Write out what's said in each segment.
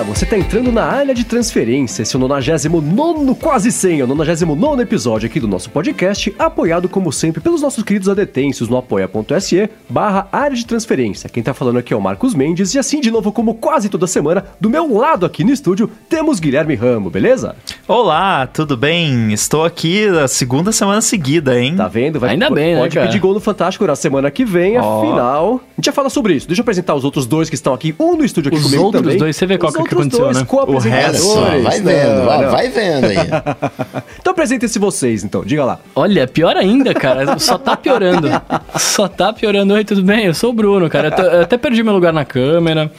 Olá, você está entrando na área de transferência, esse é o 99, quase 100, é o 99 episódio aqui do nosso podcast, apoiado como sempre pelos nossos queridos adetêncios no apoia.se barra área de transferência. Quem tá falando aqui é o Marcos Mendes e assim de novo, como quase toda semana, do meu lado aqui no estúdio, temos Guilherme Ramo, beleza? Olá, tudo bem? Estou aqui a segunda semana seguida, hein? Tá vendo? Vai, Ainda bem, né, Pode cara? pedir gol no Fantástico na semana que vem, Ó. afinal... A gente já fala sobre isso. Deixa eu apresentar os outros dois que estão aqui, um no estúdio aqui Os comigo outros também. dois, você vê qual Os que é outros aconteceu, dois né? Olha só, vai vendo, Não, vai, não. vai vendo aí. Então apresentem-se vocês, então. Diga lá. Olha, pior ainda, cara. Só tá piorando. Só tá piorando. Oi, tudo bem? Eu sou o Bruno, cara. Eu, tô- eu até perdi meu lugar na câmera.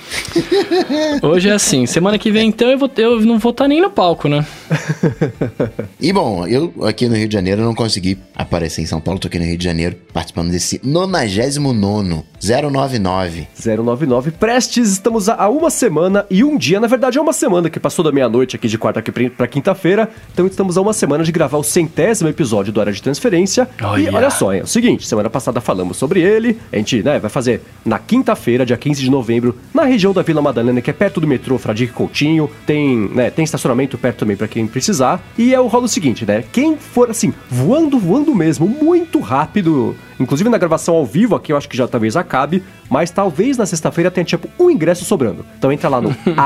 Hoje é assim. Semana que vem, então, eu, vou, eu não vou estar nem no palco, né? E bom, eu aqui no Rio de Janeiro não consegui aparecer em São Paulo, tô aqui no Rio de Janeiro participando desse 99 099. 099 Prestes, estamos a uma semana e um dia, na verdade é uma semana que passou da meia-noite aqui de quarta pra quinta-feira, então estamos a uma semana de gravar o centésimo episódio do Área de Transferência. E Olha. olha só, é o seguinte, semana passada falamos sobre ele, a gente né, vai fazer na quinta-feira, dia 15 de novembro, na região da Vila Madalena, que é perto do metrô Fradique Coutinho, tem, né, tem estacionamento perto também pra quem precisar, e é o rolo seguinte, né, quem for assim, voando, voando mesmo, muito rápido, Inclusive na gravação ao vivo aqui eu acho que já talvez acabe, mas talvez na sexta-feira tenha tipo um ingresso sobrando. Então entra lá no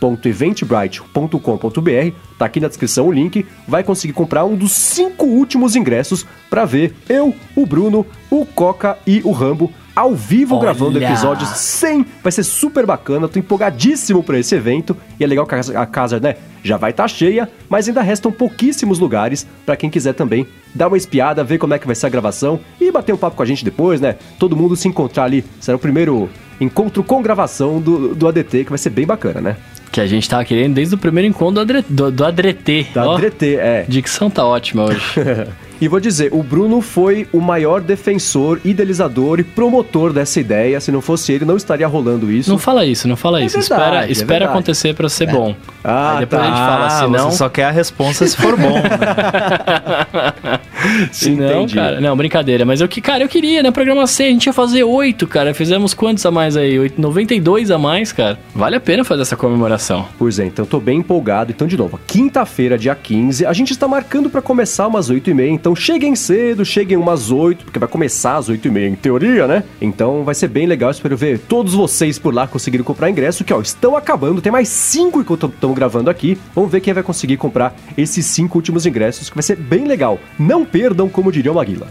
adt100.eventbrite.com.br, tá aqui na descrição o link, vai conseguir comprar um dos cinco últimos ingressos pra ver eu, o Bruno, o Coca e o Rambo ao vivo Olha! gravando episódios 100. Vai ser super bacana, tô empolgadíssimo pra esse evento e é legal que a casa, né, já vai estar cheia, mas ainda restam pouquíssimos lugares pra quem quiser também dar uma espiada, ver como é que vai ser a gravação e bater um papo com a gente depois, né? Todo mundo se encontrar ali. Será o primeiro encontro com gravação do, do ADT, que vai ser bem bacana, né? Que a gente tava querendo desde o primeiro encontro do, Adre, do, do Adretê. Da Ó, ADT, é. Dicção tá ótima hoje. E vou dizer, o Bruno foi o maior defensor, idealizador e promotor dessa ideia. Se não fosse ele, não estaria rolando isso. Não fala isso, não fala É isso. verdade, espera é espera acontecer pra ser bom. Ah, Aí depois tá. a gente fala, se não... você só quer a resposta se for bom. né? Se não, Entendi. cara. Não, brincadeira. Mas eu que, cara, eu queria, né? Programa 6, a gente ia fazer 8, cara. Fizemos quantos a mais aí? 8, 92 a mais, cara. Vale a pena fazer essa comemoração. Pois é, então tô bem empolgado. Então, de novo, quinta-feira, dia 15, a gente está marcando para começar umas 8h30. Então cheguem cedo, cheguem umas 8, porque vai começar às 8h30 em teoria, né? Então vai ser bem legal. Espero ver todos vocês por lá conseguirem comprar ingresso, que ó, estão acabando. Tem mais 5 enquanto estamos gravando aqui. Vamos ver quem vai conseguir comprar esses 5 últimos ingressos, que vai ser bem legal. Não perdam, como diria o Maguila.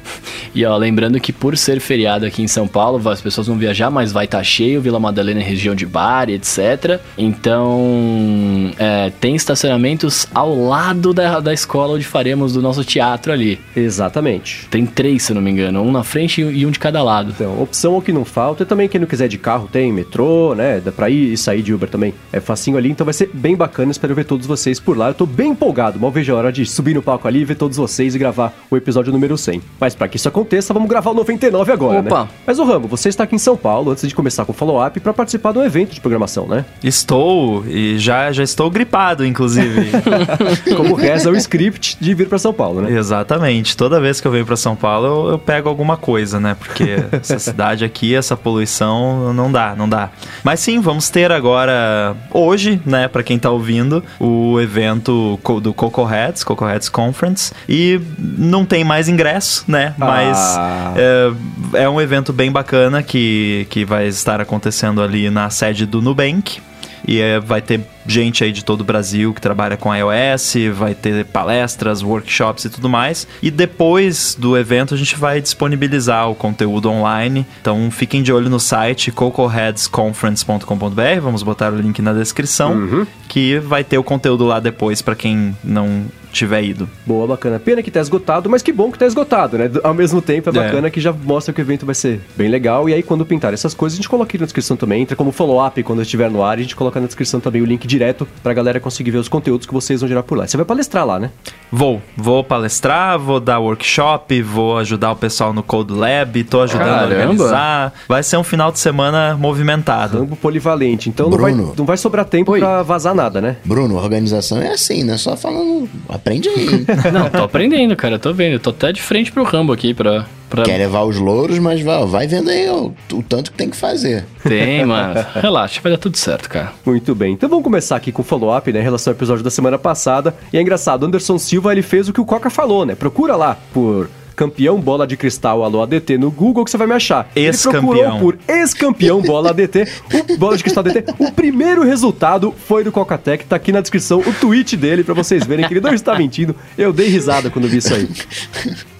E ó, lembrando que por ser feriado aqui em São Paulo, as pessoas vão viajar, mas vai estar cheio, Vila Madalena é região de bar, etc. Então, é, tem estacionamentos ao lado da, da escola onde faremos do nosso teatro ali. Exatamente. Tem três, se eu não me engano, um na frente e um de cada lado. Então, opção o que não falta. E também quem não quiser de carro tem metrô, né? Dá pra ir e sair de Uber também. É facinho ali, então vai ser bem bacana. Espero ver todos vocês por lá. Eu tô bem empolgado. Mal vejo a hora de subir no palco ali, ver todos vocês e gravar o episódio número 100. Mas pra que isso aconteça, vamos gravar o 99 agora, Opa. né? Mas o Rambo, você está aqui em São Paulo antes de começar com o follow-up pra participar de um evento de programação, né? estou, e já, já estou gripado, inclusive. Como reza o script de vir pra São Paulo, né? Exatamente. Toda vez que eu venho pra São Paulo, eu, eu pego alguma coisa, né? Porque essa cidade aqui, essa poluição, não dá, não dá. Mas sim, vamos ter agora, hoje, né, pra quem tá ouvindo, o evento do Coco Heads, Coco Heads Conference. E não tem mais ingresso, né? Mas Ah. é, é um evento bem bacana que, que vai estar acontecendo ali na sede do Nubank. E é, vai ter gente aí de todo o Brasil que trabalha com iOS, vai ter palestras, workshops e tudo mais. E depois do evento a gente vai disponibilizar o conteúdo online. Então fiquem de olho no site cocoheadsconference.com.br, vamos botar o link na descrição, que vai ter o conteúdo lá depois para quem não tiver ido. Boa, bacana. Pena que tá esgotado, mas que bom que tá esgotado, né? Ao mesmo tempo, é É. bacana que já mostra que o evento vai ser bem legal. E aí, quando pintar essas coisas, a gente coloca aqui na descrição também. Entra como follow-up quando estiver no ar. A gente coloca na descrição também o link direto pra galera conseguir ver os conteúdos que vocês vão gerar por lá. Você vai palestrar lá, né? Vou, vou palestrar, vou dar workshop, vou ajudar o pessoal no Code Lab, tô ajudando a Caramba. organizar. Vai ser um final de semana movimentado. Rambo polivalente. Então não vai, Bruno. não vai sobrar tempo Oi. pra vazar nada, né? Bruno, organização é assim, não é só falando. Aprende aí. Não, tô aprendendo, cara. Tô vendo. Tô até de frente pro Rambo aqui pra, Pra- Quer levar os louros, mas vai, vai vendo aí o, o tanto que tem que fazer. Tem, mano. Relaxa, vai dar tudo certo, cara. Muito bem, então vamos começar aqui com o follow-up, né, em relação ao episódio da semana passada. E é engraçado, Anderson Silva, ele fez o que o Coca falou, né? Procura lá por campeão bola de cristal alô ADT no Google que você vai me achar. Ele Ex-campeão. procurou por ex-campeão bola ADT, o bola de cristal ADT. O primeiro resultado foi do Coca-Tech, tá aqui na descrição o tweet dele pra vocês verem que ele não está mentindo. Eu dei risada quando vi isso aí.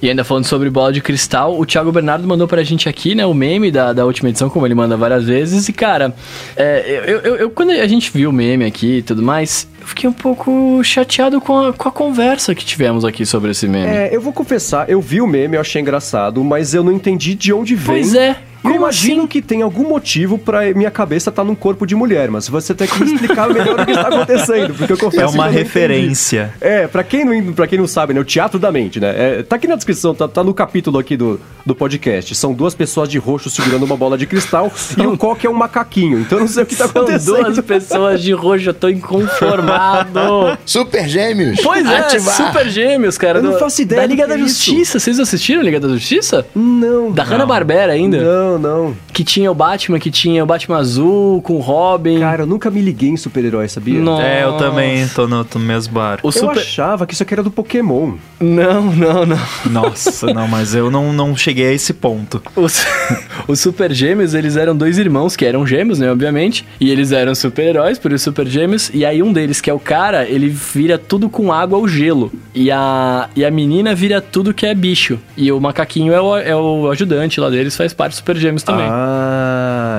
E ainda falando sobre bola de cristal, o Thiago Bernardo mandou pra gente aqui, né, o meme da, da última edição, como ele manda várias vezes. E, cara, é, eu, eu- eu- quando a gente viu o meme aqui e tudo mais, eu fiquei um pouco chateado com a, com a conversa que tivemos aqui sobre esse meme. É, eu vou confessar, eu vi o meme, eu achei engraçado, mas eu não entendi de onde vem. Pois é. Eu Como imagino assim? que tem algum motivo pra minha cabeça estar num corpo de mulher, mas você tem que me explicar melhor o que está acontecendo, porque eu confesso É que uma referência. É, pra quem, não, pra quem não sabe, né, o Teatro da Mente, né? é, tá aqui na descrição, tá, tá no capítulo aqui do, do podcast. São duas pessoas de roxo segurando uma bola de cristal e o Coque é um macaquinho, então eu não sei o que tá São acontecendo. duas pessoas de roxo, eu tô inconformado. Super Gêmeos! Pois é, ativar. Super Gêmeos, cara. Eu não faço ideia Da do Liga que da é isso. Justiça. Vocês assistiram a Liga da Justiça? Não. Da Hanna-Barbera ainda. Não, não. Que tinha o Batman, que tinha o Batman azul com o Robin. Cara, eu nunca me liguei em super-herói, sabia? Nossa. É, eu também tô no, tô no mesmo barco. O Eu Super... achava que isso aqui era do Pokémon. Não, não, não. Nossa, não, mas eu não, não cheguei a esse ponto. Os, os Super Gêmeos, eles eram dois irmãos que eram gêmeos, né, obviamente. E eles eram super-heróis, por isso Super Gêmeos. E aí um deles, que é o cara, ele vira tudo com água ou gelo. E a, e a menina vira tudo que é bicho. E o macaquinho é o, é o ajudante lá deles, faz parte dos Super Gêmeos também. Ah,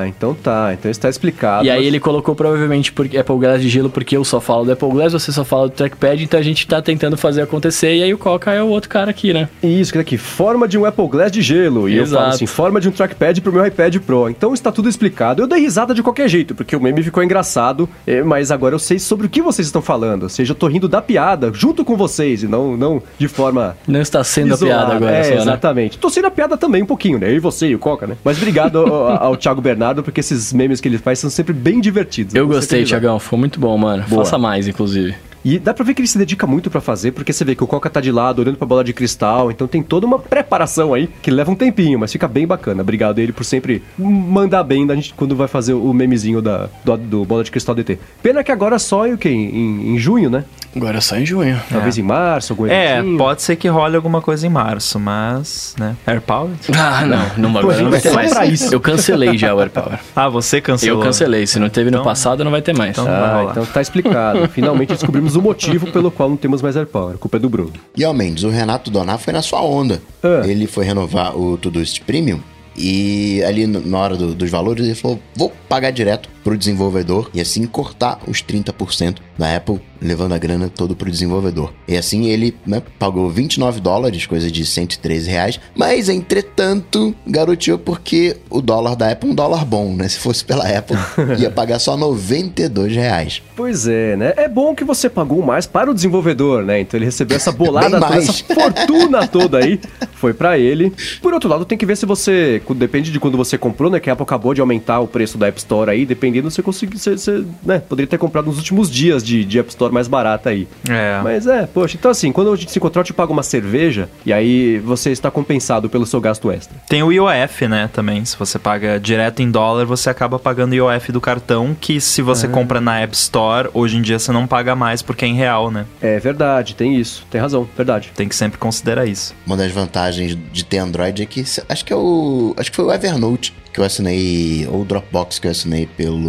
então tá. Então está explicado. E aí mas- ele colocou provavelmente porque Apple Glass de gelo, porque eu só falo do Apple Glass, você só fala do trackpad, então a gente tá tentando fazer acontecer, e aí o Coca é o outro cara aqui, né? Isso, que daqui, forma de um Apple Glass de gelo. E eu Exato. falo assim, forma de um trackpad pro meu iPad Pro. Então está tudo explicado. Eu dei risada de qualquer jeito, porque o meme ficou engraçado, eh, mas agora eu sei sobre o que vocês estão falando. Ou seja, eu tô rindo da piada junto com vocês e não, não de forma Não está sendo isolada. a piada agora, É, só, né? exatamente. Tô sendo a piada também um pouquinho, né? Eu e você e o Coca, né? Mas obrigado ao, ao Thiago Bernardo, porque esses memes que ele faz são sempre bem divertidos. Eu gostei. Tiagão, ficou muito bom, mano. Boa. Faça mais, inclusive. E dá pra ver que ele se dedica muito pra fazer, porque você vê que o Coca tá de lado, olhando pra bola de cristal, então tem toda uma preparação aí, que leva um tempinho, mas fica bem bacana. Obrigado a ele por sempre mandar bem da gente quando vai fazer o memezinho da, do, do bola de cristal DT. Pena que agora só em o quê? Em, em junho, né? Agora é só em junho. Talvez em março, algum É, eventinho. pode ser que role alguma coisa em março, mas, né? Air Power? Ah, não, não, agora não vai ter mais. Eu cancelei já o Air Power. Ah, você cancelou. Eu cancelei, se não teve no Então- passado, não vai ter mais. então- Ah, então tá explicado. Finalmente descobrimos o motivo pelo qual não temos mais AirPower. A culpa é do Bruno. E ao Mendes, o Renato Donar foi na sua onda. Ah. Ele foi renovar o Todoist Premium e ali no- na hora do- dos valores ele falou: vou pagar direto pro desenvolvedor e assim cortar os 30% da Apple, levando a grana todo pro desenvolvedor. E assim ele né, pagou 29 dólares, coisa de 113 reais, mas entretanto garoteou porque o dólar da Apple é um dólar bom, né? Se fosse pela Apple, ia pagar só 92 reais. Pois é, né? É bom que você pagou mais para o desenvolvedor, né? Então ele recebeu essa bolada toda, essa fortuna toda aí, foi pra ele. Por outro lado, tem que ver se você, depende de quando você comprou, né? Que a Apple acabou de aumentar o preço da App Store aí, dependendo você conseguir, você, você, né? Poderia ter comprado nos últimos dias de, de App Store mais barata aí. É. Mas é, poxa, então assim, quando a gente se encontrar, eu te pago uma cerveja e aí você está compensado pelo seu gasto extra. Tem o IOF, né, também. Se você paga direto em dólar, você acaba pagando o IOF do cartão, que se você compra na App Store, hoje em dia você não paga mais porque é em real, né? É verdade, tem isso, tem razão, verdade. Tem que sempre considerar isso. Uma das vantagens de ter Android é que acho que é o acho que foi o Evernote que eu assinei ou o Dropbox que eu assinei pelo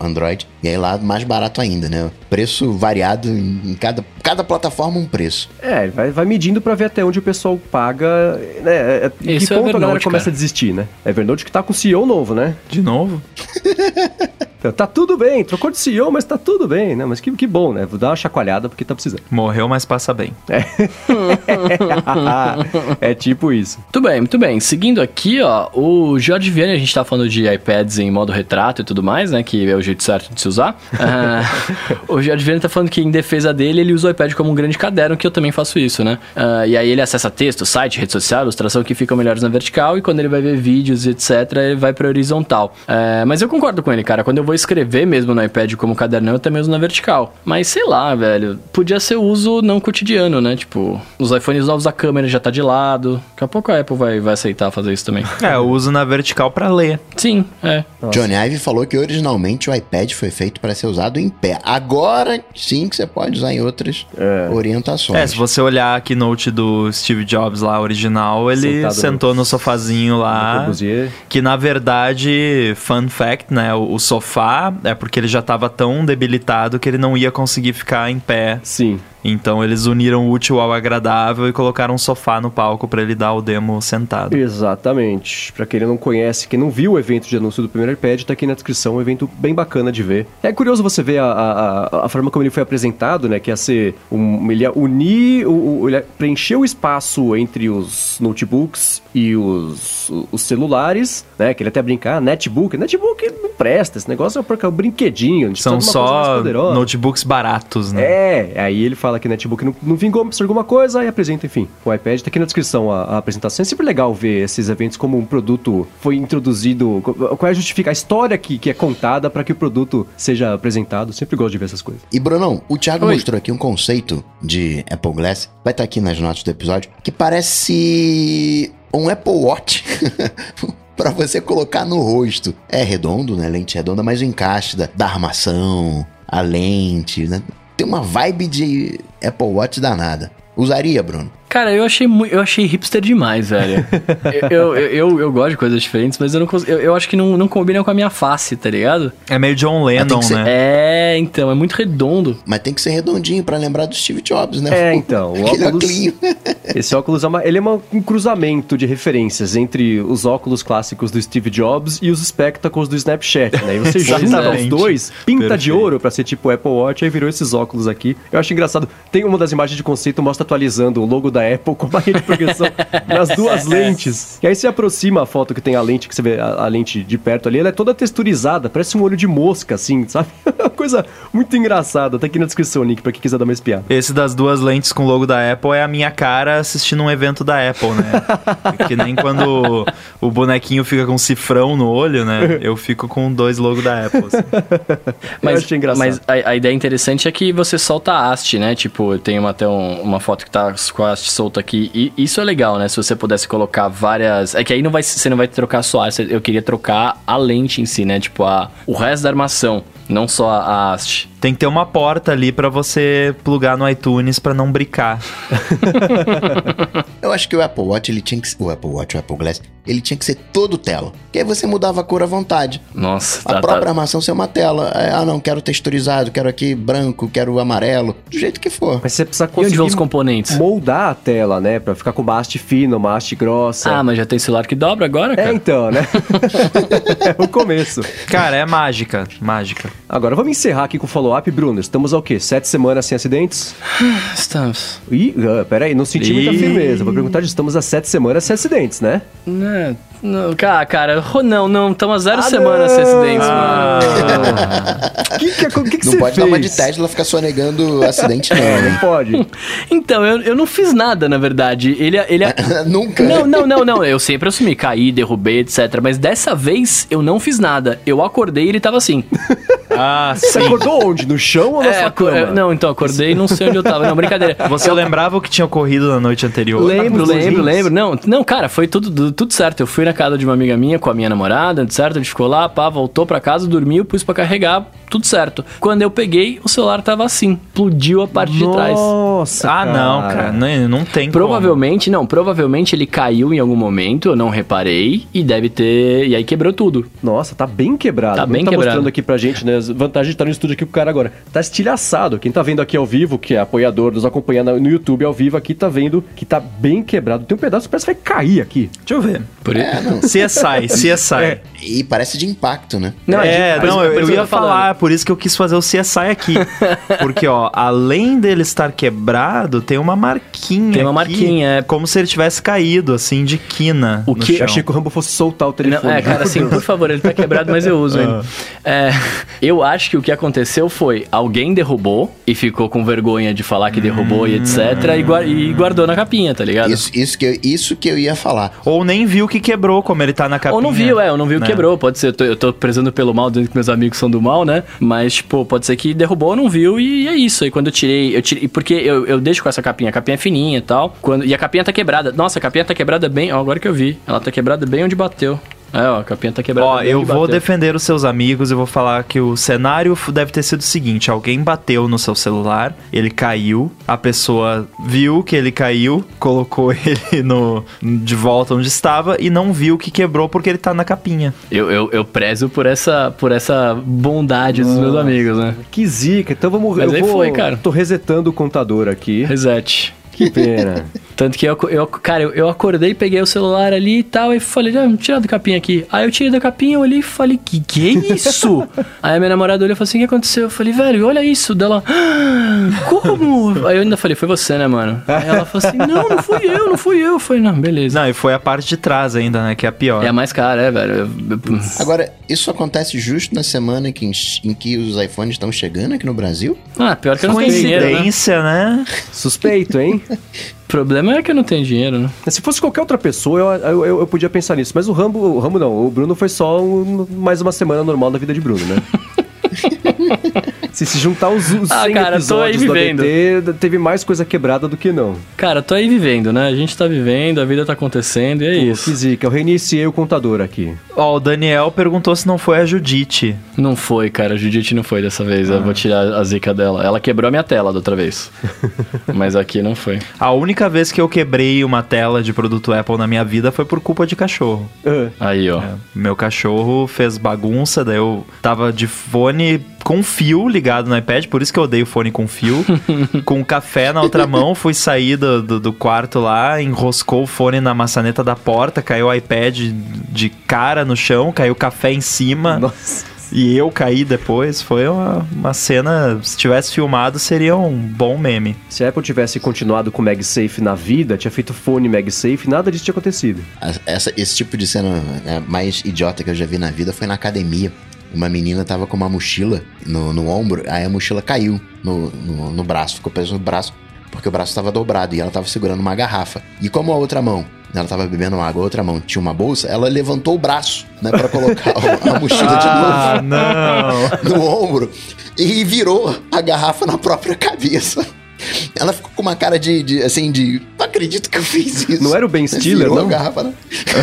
Android e aí lá mais barato ainda, né? Preço variado em, cada cada plataforma um preço. É, vai, vai medindo pra ver até onde o pessoal paga, né? É, é, Isso que é ponto a galera começa cara. a desistir, né? Evernote que tá com o CEO novo, né? De novo? Então, tá tudo bem, trocou de CEO, mas tá tudo bem, né? Mas que, que bom, né? Vou dar uma chacoalhada porque tá precisando. Morreu, mas passa bem. é tipo isso. Muito bem, muito bem. Seguindo aqui, ó, o Jorge Vianney, a gente tá falando de iPads em modo retrato e tudo mais, né? Que é o jeito certo de se usar. Ah, o Jorge Vianney tá falando que, em defesa dele, ele usa o iPad como um grande caderno, que eu também faço isso, né? Ah, e aí ele acessa texto, site, rede social, ilustração que ficam melhores na vertical, e quando ele vai ver vídeos e etc., ele vai pra horizontal. Ah, mas eu concordo com ele, cara. Quando eu vou escrever mesmo no iPad como cadernão, eu até mesmo na vertical. Mas sei lá, velho. Podia ser uso não cotidiano, né? Tipo, nos iPhones novos a câmera já tá de lado. Daqui a pouco a Apple vai, vai aceitar fazer isso também. É, eu uso na vertical pra ler. Sim, é. Johnny Ive falou que originalmente o iPad foi feito para ser usado em pé. Agora sim que você pode usar em outras orientações. É, se você olhar a keynote do Steve Jobs lá, original, ele Sentado no- sentou no sofazinho No lá. Corbusier. Que na verdade, fun fact, né? O, o sofá é porque ele já tava tão debilitado que ele não ia conseguir ficar em pé. Sim. Então eles uniram o útil ao agradável e colocaram um sofá no palco pra ele dar o demo sentado. Exatamente. Pra quem não conhece, quem não viu o evento de anúncio do primeiro iPad, tá aqui na descrição, um evento bem bacana de ver. É curioso você ver a, a, a- a forma como ele foi apresentado, né? Que ia ser um, ele ia unir, o, o- ele ia preencher o espaço entre os notebooks e os, os celulares, né? Que ele até brincar, netbook, netbook não presta, esse negócio é porque é um brinquedinho. a gente São só poderosa. notebooks baratos, né? É, aí ele fala que netbook não, não vingou, precisa de alguma coisa e apresenta, enfim. O iPad tá aqui na descrição a, a apresentação. É sempre legal ver esses eventos como um produto foi introduzido, qual é a justificar a história que, que é contada para que o produto seja apresentado. Sempre gosto de ver essas coisas. E Brunão, o Thiago Oi. mostrou aqui um conceito de Apple Glass, vai estar aqui nas notas do episódio, que parece um Apple Watch. Pra você colocar no rosto. É redondo, né? Lente redonda, mas o encaixe da, da armação, a lente, né? Tem uma vibe de Apple Watch danada. Usaria, Bruno? Cara, eu achei, eu achei hipster demais, velho. eu, eu, eu, eu gosto de coisas diferentes, mas eu não consigo, eu, eu acho que não, não combina com a minha face, tá ligado? É meio John Lennon, ser- né? É, então, é muito redondo. Mas tem que ser redondinho pra lembrar do Steve Jobs, né? É, então, o Aquele óculos- óculinho. Esse óculos é uma, ele é uma- um cruzamento de referências entre os óculos clássicos do Steve Jobs e os Spectacles do Snapchat, né? E você junta os dois, pinta de Perfeito. ouro pra ser tipo Apple Watch, aí virou esses óculos aqui. Eu acho engraçado. Tem uma das imagens de conceito mostra atualizando o logo da Apple com a de progressão nas duas lentes. E aí você aproxima a foto que tem a lente, que você vê a, a lente de perto ali, ela é toda texturizada, parece um olho de mosca, assim, sabe? Coisa muito engraçada. Tá aqui na descrição o link pra quem quiser dar uma espiada. Esse das duas lentes com o logo da Apple é a minha cara assistindo um evento da Apple, né? que nem quando o bonequinho fica com um cifrão no olho, né? Eu fico com dois logos da Apple. assim. Mas, achei engraçado. mas a, a ideia interessante é que você solta a haste, né? Tipo, tem uma, até um- uma foto que tá com a haste solta aqui. E isso é legal, né? Se você pudesse colocar várias. É que aí não vai, você não vai trocar só a haste. Eu queria trocar a lente em si, né? Tipo, a, o resto da armação, não só a, haste. Tem que ter uma porta ali pra você plugar no iTunes pra não bricar. Eu acho que o Apple Watch, ele tinha que o Apple Watch, o Apple Glass, ele tinha que ser todo tela. Que aí você mudava a cor à vontade. Nossa, A tá, própria tá, armação ser uma tela. É, ah, não, quero texturizado, quero aqui branco, quero amarelo, do jeito que for. Mas você precisa E onde vão os conseguir componentes? moldar a tela, né? Pra ficar com uma haste fina, uma haste grossa. Ah, mas já tem celular que dobra agora, É, cara? então, né? é o começo. Cara, é mágica, mágica. Agora, vamos encerrar aqui com o follow-up, Bruno. Estamos ao quê? Sete semanas sem acidentes? Estamos. Ih, ah, peraí, não senti muita firmeza. Vou perguntar. Estamos a sete semanas sem acidentes, né? Não, não, cara, cara, não, não, estamos a zero Ah, semanas sem não. acidentes, Ah. mano. O que, que, é- que, que Não você pode fez? dar uma de Tesla ficar sonegando acidente, não, Não né? pode. Então, eu, eu não fiz nada, na verdade. Ele, ele, Nunca. Não, não, não, não. Eu sempre assumi, caí, derrubei, etc. Mas dessa vez eu não fiz nada. Eu acordei e ele tava assim. Ah, Você sim. acordou onde? No chão ou na É, sua cama? é, não, então acordei e não sei onde eu tava. Não, brincadeira. Você lembrava o que tinha ocorrido na noite anterior? Lembro, lembro, lembro. Não, não, cara, foi tudo, tudo, tudo certo. Eu fui na casa de uma amiga minha com a minha namorada, certo? A gente ficou lá, pá, voltou pra casa, dormiu, pus pra carregar, tudo certo. Quando eu peguei, o celular tava assim, explodiu a parte de trás. Nossa, Ah, não, cara. Não, não tem Provavelmente, não, provavelmente ele caiu em algum momento, eu não reparei, e deve ter. E aí quebrou tudo. Nossa, tá bem quebrado. Tá Como bem tá quebrado. mostrando aqui pra gente, né? As vantagens de estar no estúdio aqui com o cara agora. Tá estilhaçado. Quem tá vendo aqui ao vivo, que é apoiador, nos acompanhando no YouTube ao vivo aqui, tá vendo que tá bem quebrado. Tem um pedaço que parece que vai cair aqui. Deixa eu ver. Por É, não. CSI, CSI. É. E parece de impacto, né? Não, é, por isso- não, eu, eu que ia falar, por isso que eu quis fazer o CSI aqui. Porque, ó, além dele estar quebrado, tem uma marquinha. Tem uma aqui, marquinha, é. Como se ele tivesse caído, assim, de quina. O no que- chão. achei que o Rambo fosse soltar o Não, telefone. é, cara, assim, por favor, ele tá quebrado, mas eu uso ele. É, eu acho que o que aconteceu foi alguém derrubou e ficou com vergonha de falar que derrubou e etc. E, e guardou na capinha, tá ligado? Isso, isso, que eu, isso que eu ia falar. Ou nem viu que quebrou, como ele tá na capinha. Ou não viu, é, ou não viu, né? quebrou. Pode ser, eu tô, eu tô prezando pelo mal, dizendo que meus amigos são do mal, né? Mas, tipo, pode ser que derrubou, não viu, e é isso. Aí quando eu tirei, eu tirei. Porque eu, eu deixo com essa capinha, a capinha é fininha e tal. Quando, e a capinha tá quebrada. Nossa, a capinha tá quebrada bem. Ó, agora que eu vi. Ela tá quebrada bem onde bateu. É, ó, a capinha tá quebrada Ó, eu vou defender os seus amigos e vou falar que o cenário deve ter sido o seguinte: alguém bateu no seu celular, ele caiu, a pessoa viu que ele caiu, colocou ele no de volta onde estava e não viu que quebrou porque ele tá na capinha. Eu, eu, eu prezo por essa, por essa bondade dos meus amigos, né? Que zica. Então vamos... Mas eu aí vou, foi, cara. Tô resetando o contador aqui. Reset. Que pena. Tanto que eu, eu cara, eu, eu acordei, peguei o celular ali e tal, e falei, ah, tira da capinha aqui. Aí eu tirei da capinha, eu olhei e falei, que que é isso? Aí a minha namorada olhou e falou assim, o que aconteceu? Eu falei, velho, olha isso. Dela, "Ah, como? Aí eu ainda falei, foi você, né, mano? Aí ela falou assim, não, não fui eu, não fui eu. Eu falei, não, beleza. Não, e foi a parte de trás ainda, né? Que é a pior. É a mais cara, é, velho. Agora, isso acontece justo na semana que, em que os iPhones estão chegando aqui no Brasil? Ah, pior que eu não tenho dinheiro, né? Né? Suspeito, hein? O problema é que eu não tenho dinheiro, né? Se fosse qualquer outra pessoa, eu, eu, eu- eu podia pensar nisso. Mas o Rambo, o Rambo não, o Bruno foi só um- mais uma semana normal da vida de Bruno, né? se se juntar os, os Ah, 100 cara, tô aí episódios do vivendo. ABT, teve mais coisa quebrada do que não. Cara, tô aí vivendo, né? A gente tá vivendo, a vida tá acontecendo e é Pô, isso. que zica, eu reiniciei o contador aqui. Ó, o Daniel perguntou se não foi a Judite. Não foi, cara. A Judite não foi dessa vez. Eu vou tirar a zica dela. Ela quebrou a minha tela da outra vez. Mas aqui não foi. A única vez que eu quebrei uma tela de produto Apple na minha vida foi por culpa de cachorro. Ah, Aí, ó. Meu cachorro fez bagunça, daí eu tava de fone com fio ligado no iPad, por isso que eu odeio fone com fio. com café na outra mão, fui sair do, do, do quarto lá, enroscou o fone na maçaneta da porta, caiu o iPad de cara no chão, caiu café em cima. nossa. E eu caí depois. Foi uma, uma cena. Se tivesse filmado, seria um bom meme. Se a Apple tivesse continuado com o MagSafe na vida, tinha feito fone MagSafe, nada disso tinha acontecido. Essa, esse tipo de cena né, mais idiota que eu já vi na vida foi na academia. Uma menina tava com uma mochila no, no ombro, aí a mochila caiu no, no, no braço, ficou preso no braço, porque o braço tava dobrado e ela tava segurando uma garrafa. E como a outra mão, ela tava bebendo água, a outra mão tinha uma bolsa, ela levantou o braço, né, pra colocar a mochila de Ah, novo não! no ombro e virou a garrafa na própria cabeça. Ela ficou com uma cara de, de, assim, de. Não acredito que eu fiz isso. Não era o Ben Stiller, não? garrafa na...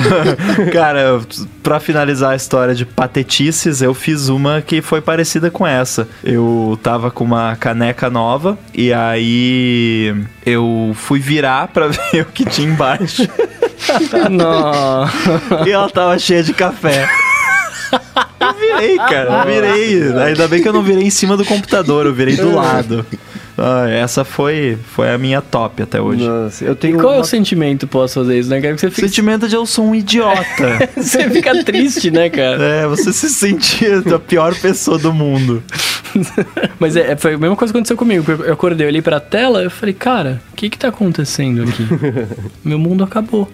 Cara, pra finalizar a história de patetices, eu fiz uma que foi parecida com essa. Eu tava com uma caneca nova e aí eu fui virar pra ver o que tinha embaixo Não. e ela tava cheia de café. Eu virei, cara, eu virei. Ainda bem que eu não virei em cima do computador, eu virei do lado. Ah, essa foi, foi a minha top até hoje. Nossa, eu tenho Qual é uma- o sentimento pós fazer isso, né, cara? Você fica, sentimento de eu sou um idiota. você fica triste, né, cara? É, você se sentia a pior pessoa do mundo. Mas é, foi a mesma coisa que aconteceu comigo. Eu acordei, olhei pra tela eu falei, cara, o que que tá acontecendo aqui? Meu mundo acabou.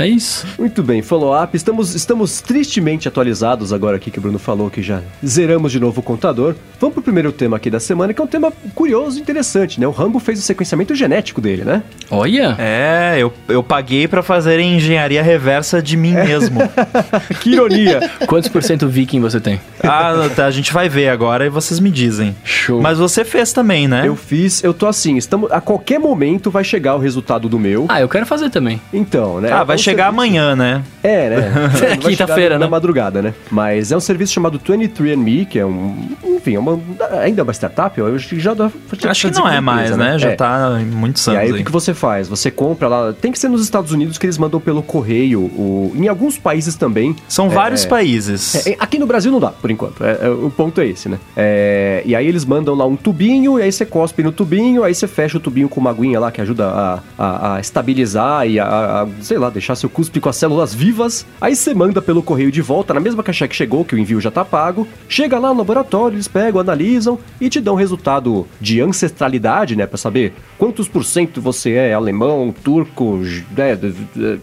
É isso. Muito bem, follow-up. Estamos, estamos tristemente atualizados agora aqui que o Bruno falou que já zeramos de novo o contador. Vamos pro primeiro tema aqui da semana, que é um tema curioso e interessante, né? O Rambo fez o sequenciamento genético dele, né? Olha. É, eu, eu paguei pra fazer engenharia reversa de mim mesmo. que ironia! Quantos por cento viking você tem? ah, tá, a gente vai ver agora e vocês me dizem. Show. Mas você fez também, né? eu fiz, eu tô assim, estamos, a qualquer momento vai chegar o resultado do meu. Ah, eu quero fazer também. Então, né? ah, vai É um chegar serviço- amanhã, né? É, né? Quinta-feira, chegar Na né? madrugada, né? Mas é um serviço chamado 23andMe, que é um... Enfim, é uma, ainda é uma startup, eu acho que já dá... Acho que não é mais, né? Já É. tá em muitos E anos aí, o aí. que, você faz? Você compra lá. Tem que ser nos Estados Unidos que eles mandam pelo correio. O, em alguns países também. São É, vários é. países. É, aqui no Brasil não dá, por enquanto. É, é, o ponto é esse, né? É, e aí eles mandam lá um tubinho, e aí você cospe no tubinho, aí você fecha o tubinho com uma aguinha lá que ajuda a, a- a estabilizar e a, a- sei lá, deixar seu cuspe com as células vivas. Aí você manda pelo correio de volta, na mesma caixa que chegou, que o envio já tá pago. Chega lá no laboratório, eles pegam, analisam e te dão resultado de ancestralidade, né, para saber quantos por cento você é alemão, turco, né,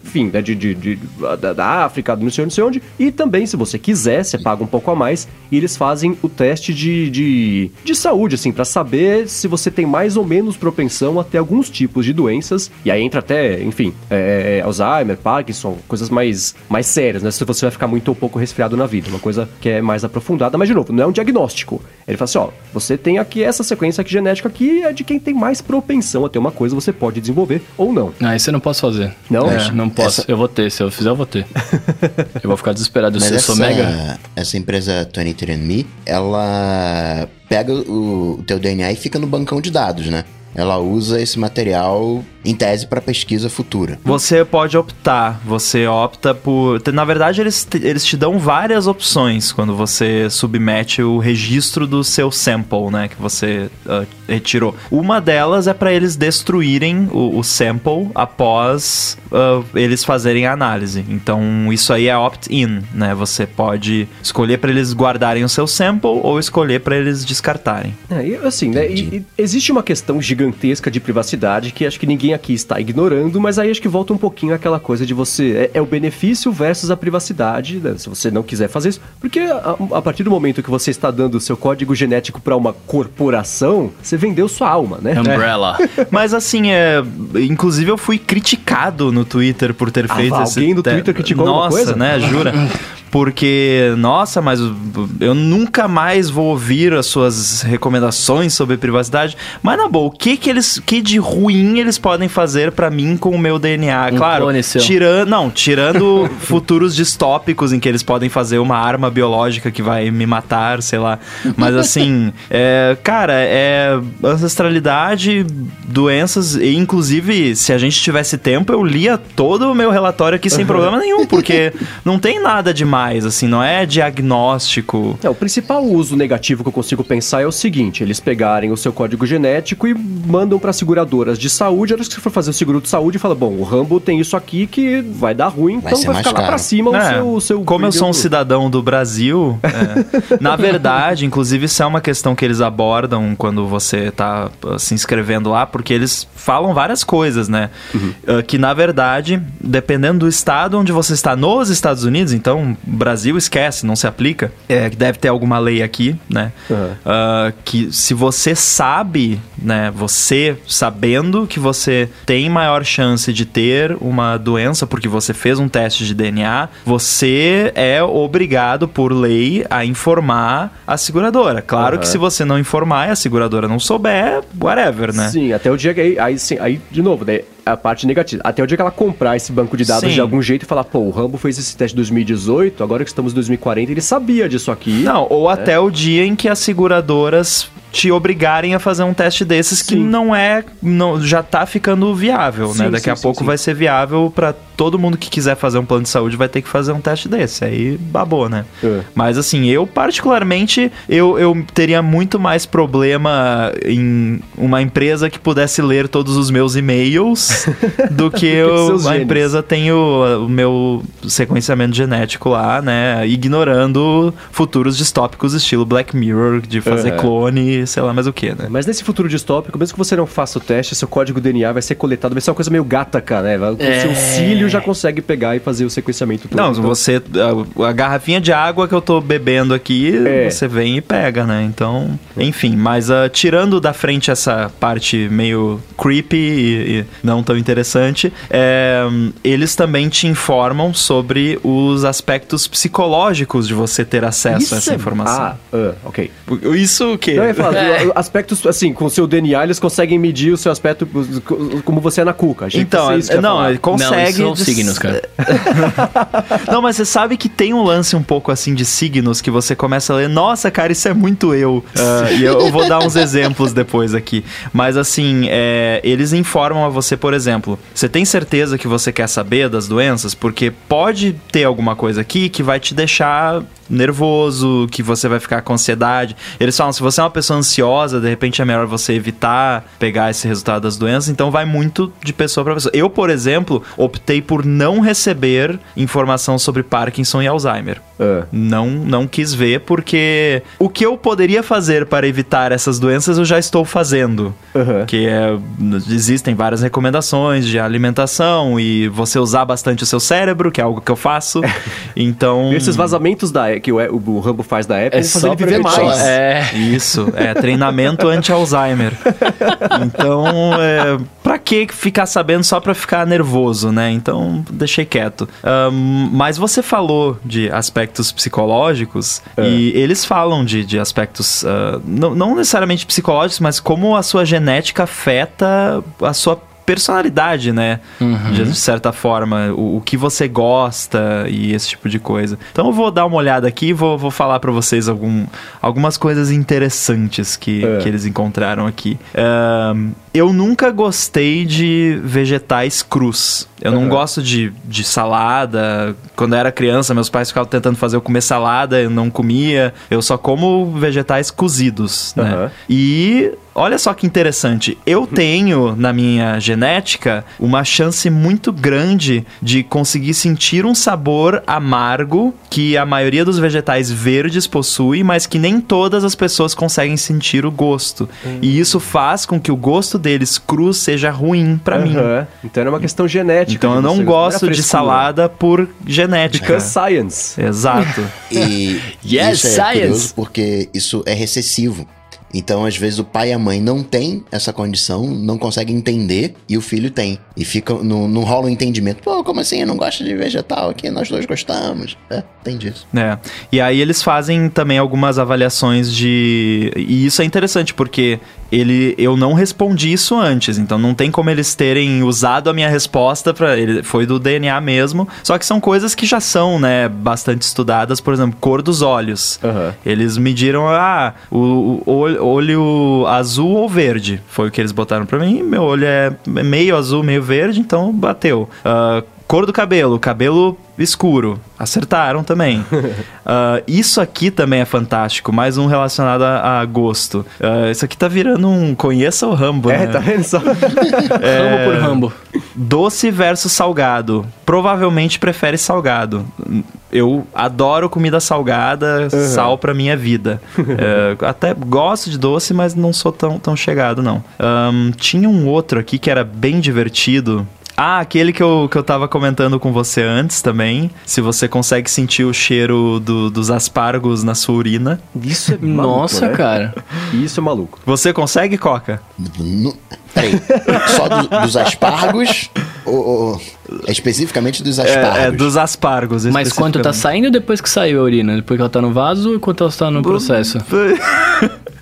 enfim, né, de, de, de da, África, não sei, não sei onde. E também, se você quiser, você paga um pouco a mais e eles fazem o teste de, de, de saúde, assim, para saber se você tem mais ou menos propensão a ter alguns tipos de doenças. E aí entra até, enfim, é, é Alzheimer, Parkinson, coisas mais, mais sérias, né? Se você vai ficar muito ou pouco resfriado na vida, uma coisa que é mais aprofundada, mas de novo, não é um diagnóstico. Ele fala assim: ó, você tem aqui essa sequência aqui genética aqui, é de quem tem mais propensão a ter uma coisa, você pode desenvolver ou não. Ah, isso eu não posso fazer. Não? É, não posso. Essa... Eu vou ter, se eu fizer, eu vou ter. eu vou ficar desesperado se eu sou mega. Essa empresa 23andMe, ela pega o, o teu DNA e fica no bancão de dados, né? Ela usa esse material em tese para pesquisa futura. Você pode optar, você opta por. Na verdade, eles, eles te dão várias opções quando você submete o registro do seu sample, né? Que você uh, retirou. Uma delas é para eles destruírem o, o sample após uh, eles fazerem a análise. Então, isso aí é opt-in, né? Você pode escolher para eles guardarem o seu sample ou escolher para eles descartarem. É, e assim, né? E, e existe uma questão gigantesca de privacidade que acho que ninguém aqui está ignorando, mas aí acho que volta um pouquinho aquela coisa de você. É, é o benefício versus a privacidade, né? se você não quiser fazer isso. Porque a, a, partir do momento que você está dando o seu código genético para uma corporação, você vendeu sua alma, né? Umbrella. É. mas assim, é, inclusive eu fui criticado no Twitter por ter ah, feito ah, esse. Alguém no Twitter criticou Nossa, alguma coisa? né? Jura? porque, nossa, mas eu nunca mais vou ouvir as suas recomendações sobre privacidade. Mas na boa, o que que eles, que de ruim eles podem fazer para mim com o meu DNA? Um claro, tirando, não, tirando futuros distópicos em que eles podem fazer uma arma biológica que vai me matar, sei lá. Mas assim, é, cara, é ancestralidade, doenças e inclusive se a gente tivesse tempo, eu lia todo o meu relatório aqui sem problema nenhum, porque não tem nada demais mais, assim, não é diagnóstico. É, o principal uso negativo que eu consigo pensar é o seguinte: eles pegarem o seu código genético e mandam para seguradoras de saúde. A hora que você for fazer o seguro de saúde, fala: bom, o Rambo tem isso aqui que vai dar ruim, vai então vai ficar caro. lá pra cima é, o, seu, o seu. Como eu sou um cidadão do Brasil, é, na verdade, inclusive, isso é uma questão que eles abordam quando você tá uh, se inscrevendo lá, porque eles falam várias coisas, né? Uhum. Uh, que na verdade, dependendo do estado onde você está nos Estados Unidos, então Brasil esquece, não se aplica. É, deve ter alguma lei aqui, né? Uhum. Uh, que se você sabe, né? Você sabendo que você tem maior chance de ter uma doença porque você fez um teste de DNA, você é obrigado por lei a informar a seguradora. Claro uhum. que se você não informar e a seguradora não souber, whatever, né? Sim, até o dia que aí, aí, sim, aí de novo, né? A parte negativa. Até o dia que ela comprar esse banco de dados Sim. de algum jeito e falar, pô, o Rambo fez esse teste em 2018, agora que estamos em 2040, ele sabia disso aqui. Não, ou né? até o dia em que as seguradoras te obrigarem a fazer um teste desses sim. que não é não já tá ficando viável, né? sim, né? Daqui sim, a pouco vai ser viável para todo mundo que quiser fazer um plano de saúde vai ter que fazer um teste desse. Aí babou, né? É. Mas assim, eu particularmente, eu, eu teria muito mais problema em uma empresa que pudesse ler todos os meus e-mails do que eu, a empresa tem o, o, meu sequenciamento genético lá, né? Ignorando futuros distópicos estilo Black Mirror, de fazer clone, sei lá mais o que, né? Mas nesse futuro distópico, mesmo que você não faça o teste, seu código DNA vai ser coletado, vai ser uma coisa meio gata, cara, né? O é... seu cílio já consegue pegar e fazer o sequenciamento todo. Não, então... você. A, a, garrafinha de água que eu tô bebendo aqui, é. você vem e pega, né? Então, enfim, mas uh, tirando da frente essa parte meio creepy e, e não tão interessante, é, eles também te informam sobre os aspectos psicológicos de você ter acesso Isso a essa é... informação. Ah, uh, ok. Isso o quê? Não, eu ia falar, é. aspectos, assim, com o seu DNA, eles conseguem medir o seu aspecto como você é na cuca. Achei então, não, consegue. Não, signos, cara. não, mas você sabe que tem um lance um pouco assim de signos que você começa a ler, nossa, cara, isso é muito eu. Uh, e eu, vou dar uns exemplos depois aqui. Mas assim, é, eles informam a você, por exemplo, você tem certeza que você quer saber das doenças? Porque pode ter alguma coisa aqui que vai te deixar nervoso, que você vai ficar com ansiedade. Eles falam, se você é uma pessoa ansiosa, de repente é melhor você evitar pegar esse resultado das doenças. Então vai muito de pessoa para pessoa. Eu, por exemplo, optei por não receber informação sobre Parkinson e Alzheimer. É. Não, não quis ver porque o que eu poderia fazer para evitar essas doenças eu já estou fazendo. Aham. Que é, existem várias recomendações de alimentação e você usar bastante o seu cérebro, que é algo que eu faço. Então. E esses vazamentos da, que o, o, o Rambo faz da Apple É só ele viver mais. É. Isso, é treinamento anti-Alzheimer. Então, é, pra que ficar sabendo só pra ficar nervoso, né? Então, deixei quieto. Ahn, mas você falou de aspectos psicológicos e eles falam de, de aspectos, ah, não, não necessariamente psicológicos, mas como a sua genética afeta a sua personalidade, né? De, de certa forma, o, o que você gosta e esse tipo de coisa. Então eu vou dar uma olhada aqui e vou, vou falar pra vocês algum, algumas coisas interessantes que, É. que eles encontraram aqui. Ahn, eu nunca gostei de vegetais crus. Eu não Aham. gosto de, de salada. Quando eu era criança, meus pais ficavam tentando fazer eu comer salada, eu não comia. Eu só como vegetais cozidos, né? E olha só que interessante. Eu tenho na minha genética uma chance muito grande de conseguir sentir um sabor amargo que a maioria dos vegetais verdes possui, mas que nem todas as pessoas conseguem sentir o gosto. E isso faz com que o gosto deles cru seja ruim pra mim. Aham. Então era uma questão genética. Então eu não você, gosto de salada por genética. Because science. Exato. E Yes, isso é science. curioso porque isso é recessivo. Então, às vezes, o pai e a mãe não têm essa condição, não conseguem entender, e o filho tem. E fica, não, não rola um entendimento. Pô, como assim? Eu não gosto de vegetal aqui, nós dois gostamos. É, tem disso. É. E aí eles fazem também algumas avaliações de. E isso é interessante, porque ele, eu não respondi isso antes, então não tem como eles terem usado a minha resposta para ele foi do DNA mesmo. Só que são coisas que já são, né, bastante estudadas, por exemplo, cor dos olhos. Aham. Eles mediram ah, o, o olho, azul ou verde. Foi o que eles botaram pra mim. Meu olho é meio azul, meio verde, então bateu. Ah, cor do cabelo, cabelo escuro. Acertaram também. Ah, isso aqui também é fantástico, mais um relacionado a, a gosto. Ah, isso aqui tá virando um conheça o Rambo, É, né? tá vendo só? Rambo por Rambo. Doce versus salgado. Provavelmente prefere salgado. Eu adoro comida salgada, sal pra minha vida. É, até gosto de doce, mas não sou tão, tão chegado, não. Ahn, tinha um outro aqui que era bem divertido. Ah, aquele que eu, que eu tava comentando com você antes também. Se você consegue sentir o cheiro do- dos aspargos na sua urina. Isso é maluco, Nossa, né? cara. Isso é maluco. Você consegue, Coca? No- Peraí, só do- dos aspargos? ou, ou- é especificamente dos aspargos? É, é dos aspargos. Mas quanto tá saindo depois que saiu a urina? Depois que ela tá no vaso ou quanto ela tá no processo?